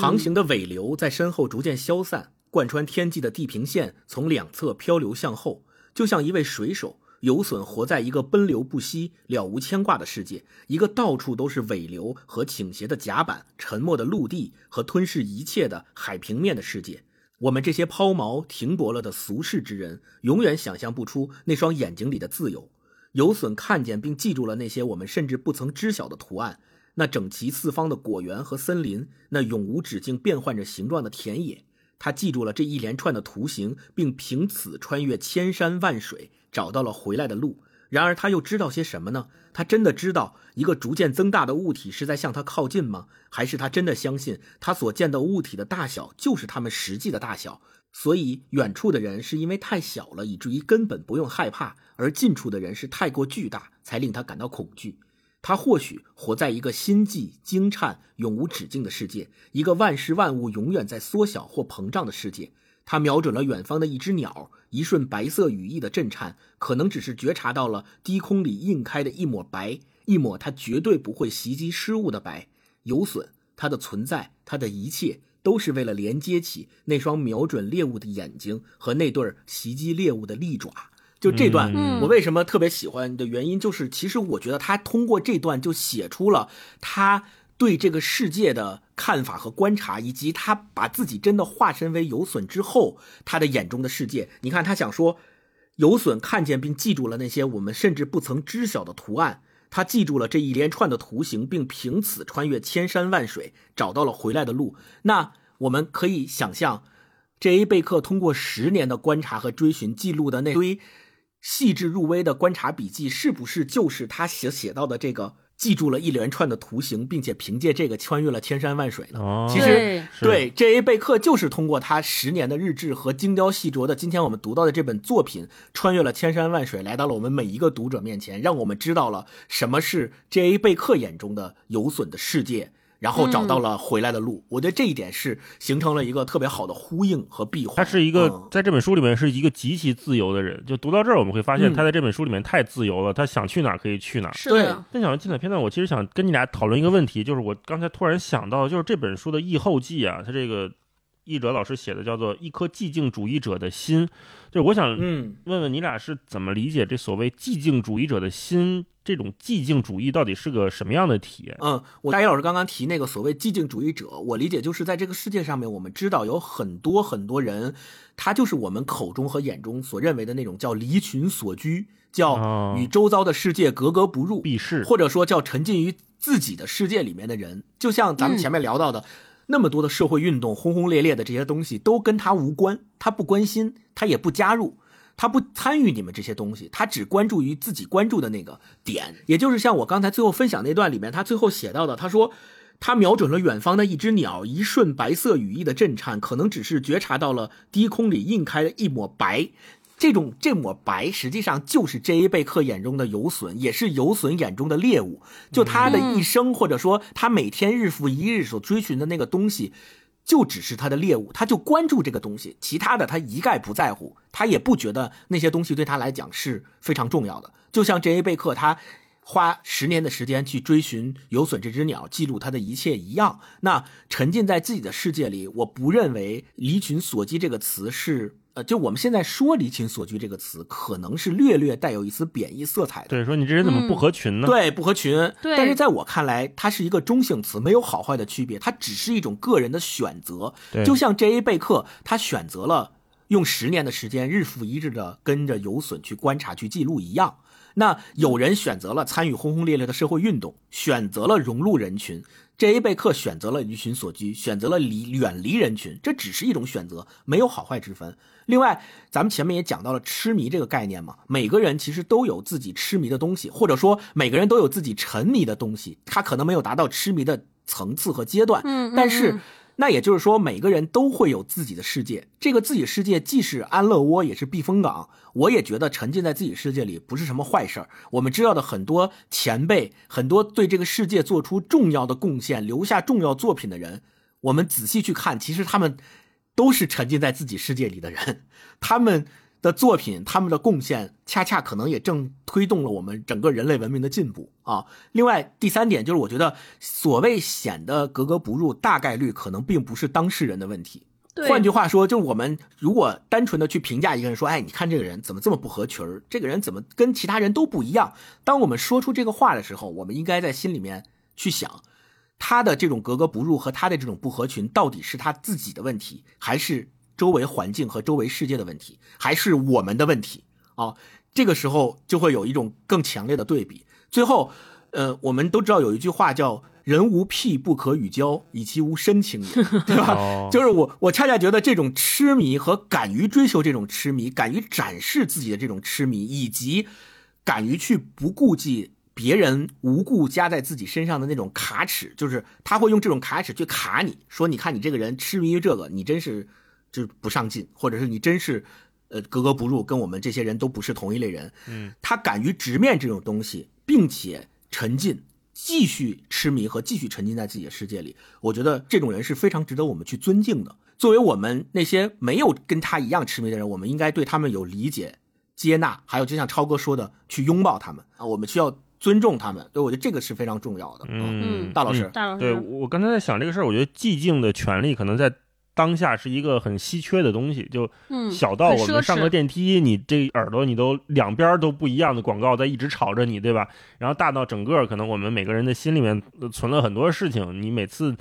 航行的尾流在身后逐渐消散，贯穿天际的地平线从两侧漂流向后，就像一位水手。游隼活在一个奔流不息、了无牵挂的世界，一个到处都是尾流和倾斜的甲板、沉默的陆地和吞噬一切的海平面的世界。我们这些抛锚停泊了的俗世之人，永远想象不出那双眼睛里的自由。游隼看见并记住了那些我们甚至不曾知晓的图案：那整齐四方的果园和森林，那永无止境变换着形状的田野。他记住了这一连串的图形，并凭此穿越千山万水。找到了回来的路，然而他又知道些什么呢？他真的知道一个逐渐增大的物体是在向他靠近吗？还是他真的相信他所见到物体的大小就是他们实际的大小？所以远处的人是因为太小了，以至于根本不用害怕；而近处的人是太过巨大，才令他感到恐惧。他或许活在一个心悸、惊颤、永无止境的世界，一个万事万物永远在缩小或膨胀的世界。他瞄准了远方的一只鸟，一瞬白色羽翼的震颤，可能只是觉察到了低空里映开的一抹白，一抹他绝对不会袭击失物的白。有损它的存在，它的一切都是为了连接起那双瞄准猎物的眼睛和那对袭击猎物的利爪。就这段，我为什么特别喜欢的原因，就是其实我觉得他通过这段就写出了他。对这个世界的看法和观察，以及他把自己真的化身为游隼之后，他的眼中的世界。你看，他想说，游隼看见并记住了那些我们甚至不曾知晓的图案，他记住了这一连串的图形，并凭此穿越千山万水，找到了回来的路。那我们可以想象，J.A. 贝克通过十年的观察和追寻记录的那堆细致入微的观察笔记，是不是就是他写写到的这个？记住了一连串的图形，并且凭借这个穿越了千山万水呢。哦，其实对，J.A. 贝克就是通过他十年的日志和精雕细琢的今天我们读到的这本作品，穿越了千山万水，来到了我们每一个读者面前，让我们知道了什么是 J.A. 贝克眼中的有损的世界，然后找到了回来的路。我觉得这一点是形成了一个特别好的呼应和闭环。他是一个嗯在这本书里面是一个极其自由的人。就读到这儿，我们会发现嗯他在这本书里面太自由了，他想去哪儿可以去哪儿。是的，分享的精彩片段，我其实想跟你俩讨论一个问题，就是我刚才突然想到，就是这本书的译后记啊，他这个译者老师写的叫做《一颗寂静主义者的心》，就是我想嗯。问问你俩是怎么理解这所谓寂静主义者的心？这种寂静主义到底是个什么样的体验？嗯，我大一老师刚刚提那个所谓寂静主义者，我理解就是在这个世界上面，我们知道有很多很多人，他就是我们口中和眼中所认为的那种叫离群所居，叫哦与周遭的世界格格不入，避世或者说叫沉浸于自己的世界里面的人。就像咱们前面聊到的，那么多的社会运动轰轰烈烈的这些东西都跟他无关，他不关心，他也不加入。他不参与你们这些东西，他只关注于自己关注的那个点，也就是像我刚才最后分享那段里面，他最后写到的，他说他瞄准了远方的一只鸟，一瞬白色羽翼的震颤，可能只是觉察到了低空里映开的一抹白。这种这抹白，实际上就是 J.A. 贝克眼中的游隼，也是游隼眼中的猎物。就他的一生，或者说他每天日复一日所追寻的那个东西，就只是他的猎物，他就关注这个东西，其他的他一概不在乎，他也不觉得那些东西对他来讲是非常重要的。就像 J.A. 贝克他花十年的时间去追寻有隼这只鸟，记录它的一切一样。那沉浸在自己的世界里，我不认为“离群索居”这个词是。呃，就我们现在说“离群索居”这个词，可能是略略带有一丝贬义色彩的。对，说你这人怎么不合群呢？对，不合群。对但是在我看来，它是一个中性词，没有好坏的区别，它只是一种个人的选择。对就像 J.A. 贝克，他选择了用十年的时间，日复一日的跟着游隼去观察、去记录一样。那有人选择了参与轰轰烈烈的社会运动，选择了融入人群。J.A. 贝克选择了离群所居，选择了离远离人群，这只是一种选择，没有好坏之分。另外，咱们前面也讲到了痴迷这个概念嘛，每个人其实都有自己痴迷的东西，或者说每个人都有自己沉迷的东西，他可能没有达到痴迷的层次和阶段，但是嗯那也就是说，每个人都会有自己的世界。这个自己世界既是安乐窝，也是避风港。我也觉得沉浸在自己世界里不是什么坏事儿。我们知道的很多前辈，很多对这个世界做出重要的贡献、留下重要作品的人，我们仔细去看，其实他们都是沉浸在自己世界里的人。他们的作品，他们的贡献，恰恰可能也正推动了我们整个人类文明的进步啊。另外，第三点就是，我觉得所谓显得格格不入，大概率可能并不是当事人的问题。换句话说，就我们如果单纯的去评价一个人，说，哎，你看这个人怎么这么不合群儿，这个人怎么跟其他人都不一样。当我们说出这个话的时候，我们应该在心里面去想，他的这种格格不入和他的这种不合群，到底是他自己的问题，还是周围环境和周围世界的问题，还是我们的问题啊？这个时候就会有一种更强烈的对比。最后，呃，我们都知道有一句话叫“人无癖不可与交，以其无深情也”，对吧？哦就是我，我恰恰觉得这种痴迷和敢于追求这种痴迷，敢于展示自己的这种痴迷，以及敢于去不顾忌别人无故加在自己身上的那种卡尺，就是他会用这种卡尺去卡你，说你看你这个人痴迷于这个，你真是就是不上进，或者是你真是呃格格不入，跟我们这些人都不是同一类人。嗯，他敢于直面这种东西，并且沉浸。继续痴迷和继续沉浸在自己的世界里，我觉得这种人是非常值得我们去尊敬的。作为我们那些没有跟他一样痴迷的人，我们应该对他们有理解、接纳，还有就像超哥说的，去拥抱他们啊，我们需要尊重他们。所以我觉得这个是非常重要的。嗯，大老师，大老师，对我刚才在想这个事儿，我觉得寂静的权利可能在当下是一个很稀缺的东西，就嗯，小到我们上个电梯，你这耳朵你都两边都不一样的广告在一直吵着你，对吧？然后大到整个可能我们每个人的心里面呃存了很多事情，你每次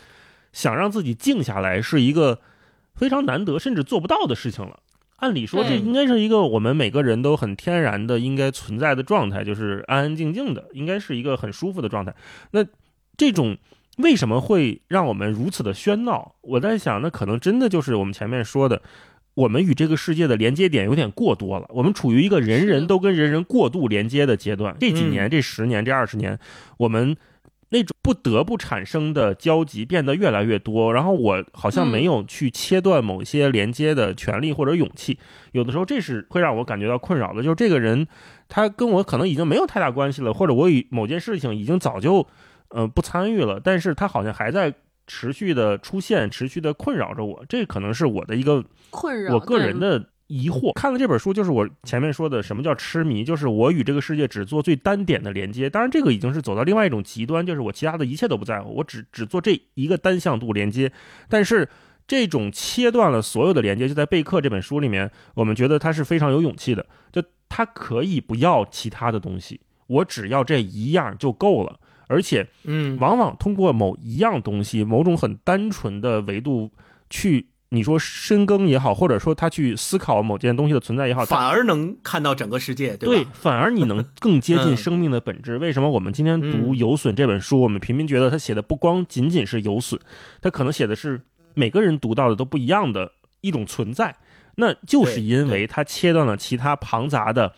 想让自己静下来是一个非常难得甚至做不到的事情了。按理说，这应该是一个我们每个人都很天然的应该存在的状态，就是安安静静的，应该是一个很舒服的状态。那这种为什么会让我们如此的喧闹？我在想，那可能真的就是我们前面说的，我们与这个世界的连接点有点过多了，我们处于一个人人都跟人人过度连接的阶段。这几年、这十年、这二十年，我们那种不得不产生的交集变得越来越多，然后我好像没有去切断某些连接的权利或者勇气。有的时候，这是会让我感觉到困扰的，就是这个人他跟我可能已经没有太大关系了，或者我与某件事情已经早就呃不参与了，但是他好像还在。持续的出现，持续的困扰着我，这可能是我的一个困扰，我个人的疑惑。看了这本书，就是我前面说的什么叫痴迷，就是我与这个世界只做最单点的连接。当然，这个已经是走到另外一种极端，就是我其他的一切都不在乎，我只只做这一个单向度连接。但是这种切断了所有的连接，就在贝克这本书里面，我们觉得他是非常有勇气的，就他可以不要其他的东西，我只要这一样就够了。而且，嗯，往往通过某一样东西、某种很单纯的维度去，你说深耕也好，或者说他去思考某件东西的存在也好，反而能看到整个世界，对吧？反而你能更接近生命的本质。为什么我们今天读《有损》这本书，我们平民觉得他写的不光仅仅是有损，他可能写的是每个人读到的都不一样的一种存在，那就是因为他切断了其他庞杂的。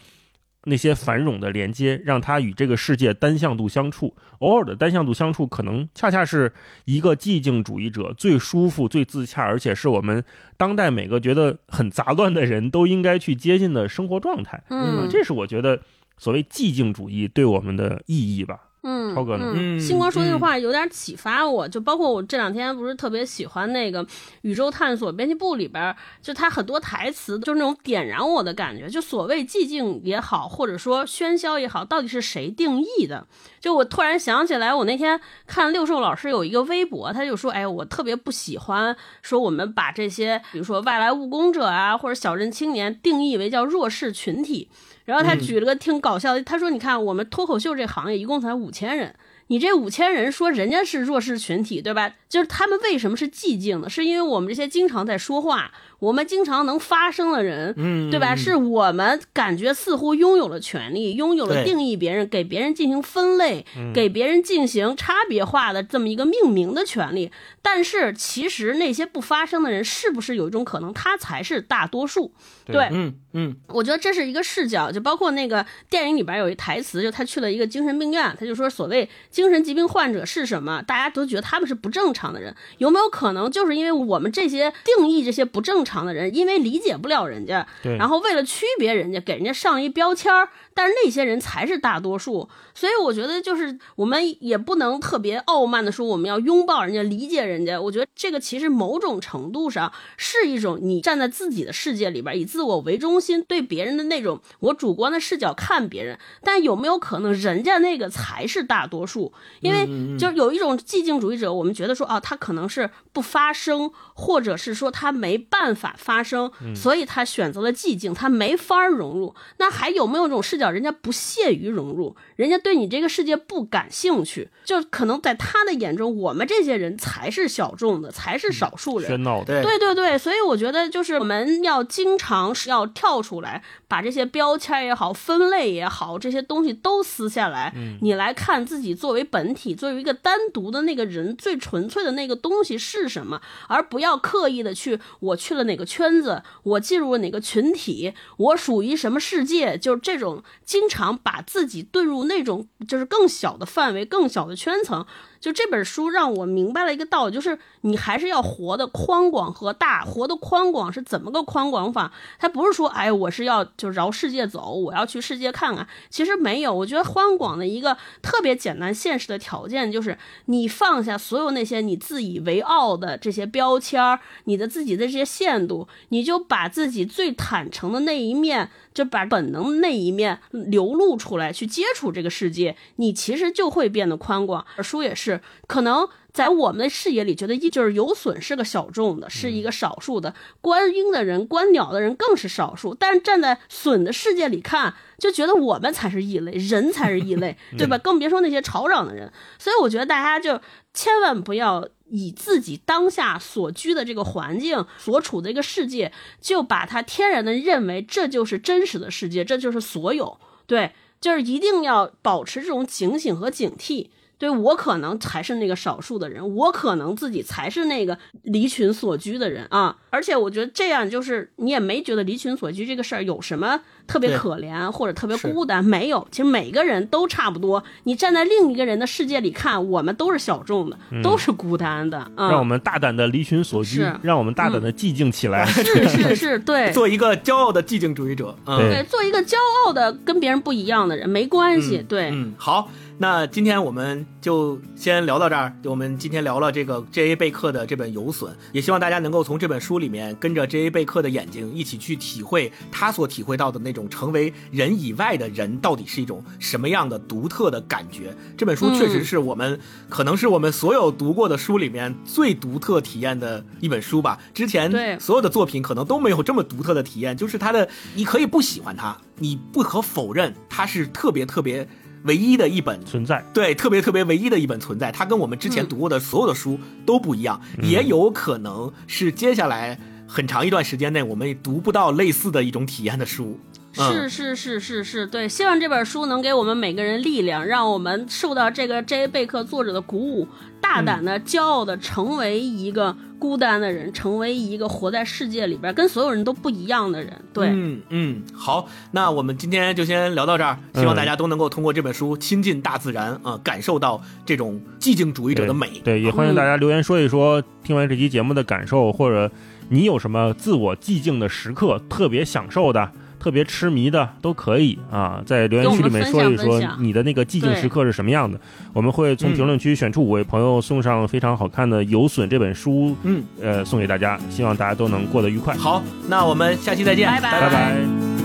那些繁荣的连接，让他与这个世界单向度相处。偶尔的单向度相处，可能恰恰是一个寂静主义者最舒服、最自洽，而且是我们当代每个觉得很杂乱的人都应该去接近的生活状态。嗯，这是我觉得所谓寂静主义对我们的意义吧。嗯，超哥呢？嗯，星光说那句话有点启发我，就包括我这两天不是特别喜欢那个《宇宙探索编辑部》里边，就他很多台词就是那种点燃我的感觉。就所谓寂静也好，或者说喧嚣也好，到底是谁定义的？就我突然想起来，我那天看六兽老师有一个微博，他就说：“哎，我特别不喜欢说我们把这些，比如说外来务工者啊，或者小镇青年定义为叫弱势群体。”然后他举了个挺搞笑的，他说：“你看，我们脱口秀这行业一共才五千人，你这五千人说人家是弱势群体，对吧？就是他们为什么是寂静的？是因为我们这些经常在说话。”我们经常能发声的人，嗯，对吧？是我们感觉似乎拥有了权利，拥有了定义别人、给别人进行分类、给别人进行差别化的这么一个命名的权利。但是，其实那些不发声的人，是不是有一种可能，他才是大多数？对，嗯嗯，我觉得这是一个视角，就包括那个电影里边有一台词，就他去了一个精神病院，他就说，所谓精神疾病患者是什么？大家都觉得他们是不正常的人，有没有可能就是因为我们这些定义这些不正常？常的人，因为理解不了人家，然后为了区别人家，给人家上一标签儿。但是那些人才是大多数，所以我觉得就是我们也不能特别傲慢的说我们要拥抱人家、理解人家。我觉得这个其实某种程度上是一种你站在自己的世界里边，以自我为中心对别人的那种我主观的视角看别人。但有没有可能人家那个才是大多数？因为就是有一种寂静主义者，我们觉得说啊，他可能是不发声，或者是说他没办法发声，所以他选择了寂静，他没法融入。那还有没有这种视角？人家不屑于融入，人家对你这个世界不感兴趣，就可能在他的眼中，我们这些人才是小众的，才是少数人。喧闹的，对对对，所以我觉得就是我们要经常是要跳出来，把这些标签也好、分类也好，这些东西都撕下来，你来看自己作为本体，作为一个单独的那个人，最纯粹的那个东西是什么，而不要刻意的去我去了哪个圈子，我进入了哪个群体，我属于什么世界，就这种。经常把自己遁入那种就是更小的范围、更小的圈层。就这本书让我明白了一个道理，就是你还是要活的宽广和大。活的宽广是怎么个宽广法？它不是说，哎，我是要就绕世界走，我要去世界看看。其实没有，我觉得宽广的一个特别简单现实的条件，就是你放下所有那些你自以为傲的这些标签儿，你的自己的这些限度，你就把自己最坦诚的那一面，就把本能的那一面流露出来，去接触这个世界，你其实就会变得宽广。书也是。是可能在我们的视野里，觉得一就是有损是个小众的，是一个少数的观鹰的人、观鸟的人更是少数。但是站在损的世界里看，就觉得我们才是异类，人才是异类，对吧？更别说那些吵嚷的人。所以我觉得大家就千万不要以自己当下所居的这个环境、所处的一个世界，就把它天然的认为这就是真实的世界，这就是所有。对，就是一定要保持这种警醒和警惕。对我可能才是那个少数的人，我可能自己才是那个离群所居的人啊。而且我觉得这样就是你也没觉得离群所居这个事儿有什么特别可怜或者特别孤单，没有。其实每个人都差不多。你站在另一个人的世界里看，我们都是小众的，都是孤单的。让我们大胆的离群所居，让我们大胆的寂静起来。是是是，对，做一个骄傲的寂静主义者。对，做一个骄傲的跟别人不一样的人，没关系。对，嗯，好。那今天我们就先聊到这儿。我们今天聊了这个 J.A. 贝克的这本《游隼》，也希望大家能够从这本书里面跟着 J.A. 贝克的眼睛一起去体会他所体会到的那种成为人以外的人到底是一种什么样的独特的感觉。这本书确实是我们可能是我们所有读过的书里面最独特体验的一本书吧。之前所有的作品可能都没有这么独特的体验，就是它的，你可以不喜欢它，你不可否认它是特别特别。唯一的一本存在，对，特别特别唯一的一本存在，它跟我们之前读过的所有的书都不一样，也有可能是接下来很长一段时间内我们读不到类似的一种体验的书。是是是是是，对，希望这本书能给我们每个人力量，让我们受到这个 J. 贝克作者的鼓舞，大胆的、骄傲的成为一个。孤单的人，成为一个活在世界里边跟所有人都不一样的人。对，嗯嗯，好，那我们今天就先聊到这儿。希望大家都能够通过这本书亲近大自然啊，感受到这种寂静主义者的美。对，也欢迎大家留言说一说听完这期节目的感受，或者你有什么自我寂静的时刻特别享受的。特别痴迷的都可以啊，在留言区里面说一说你的那个寂静时刻是什么样的，我们会从评论区选出五位朋友送上非常好看的《有损》这本书，嗯，呃，送给大家，希望大家都能过得愉快。好，那我们下期再见，拜拜拜。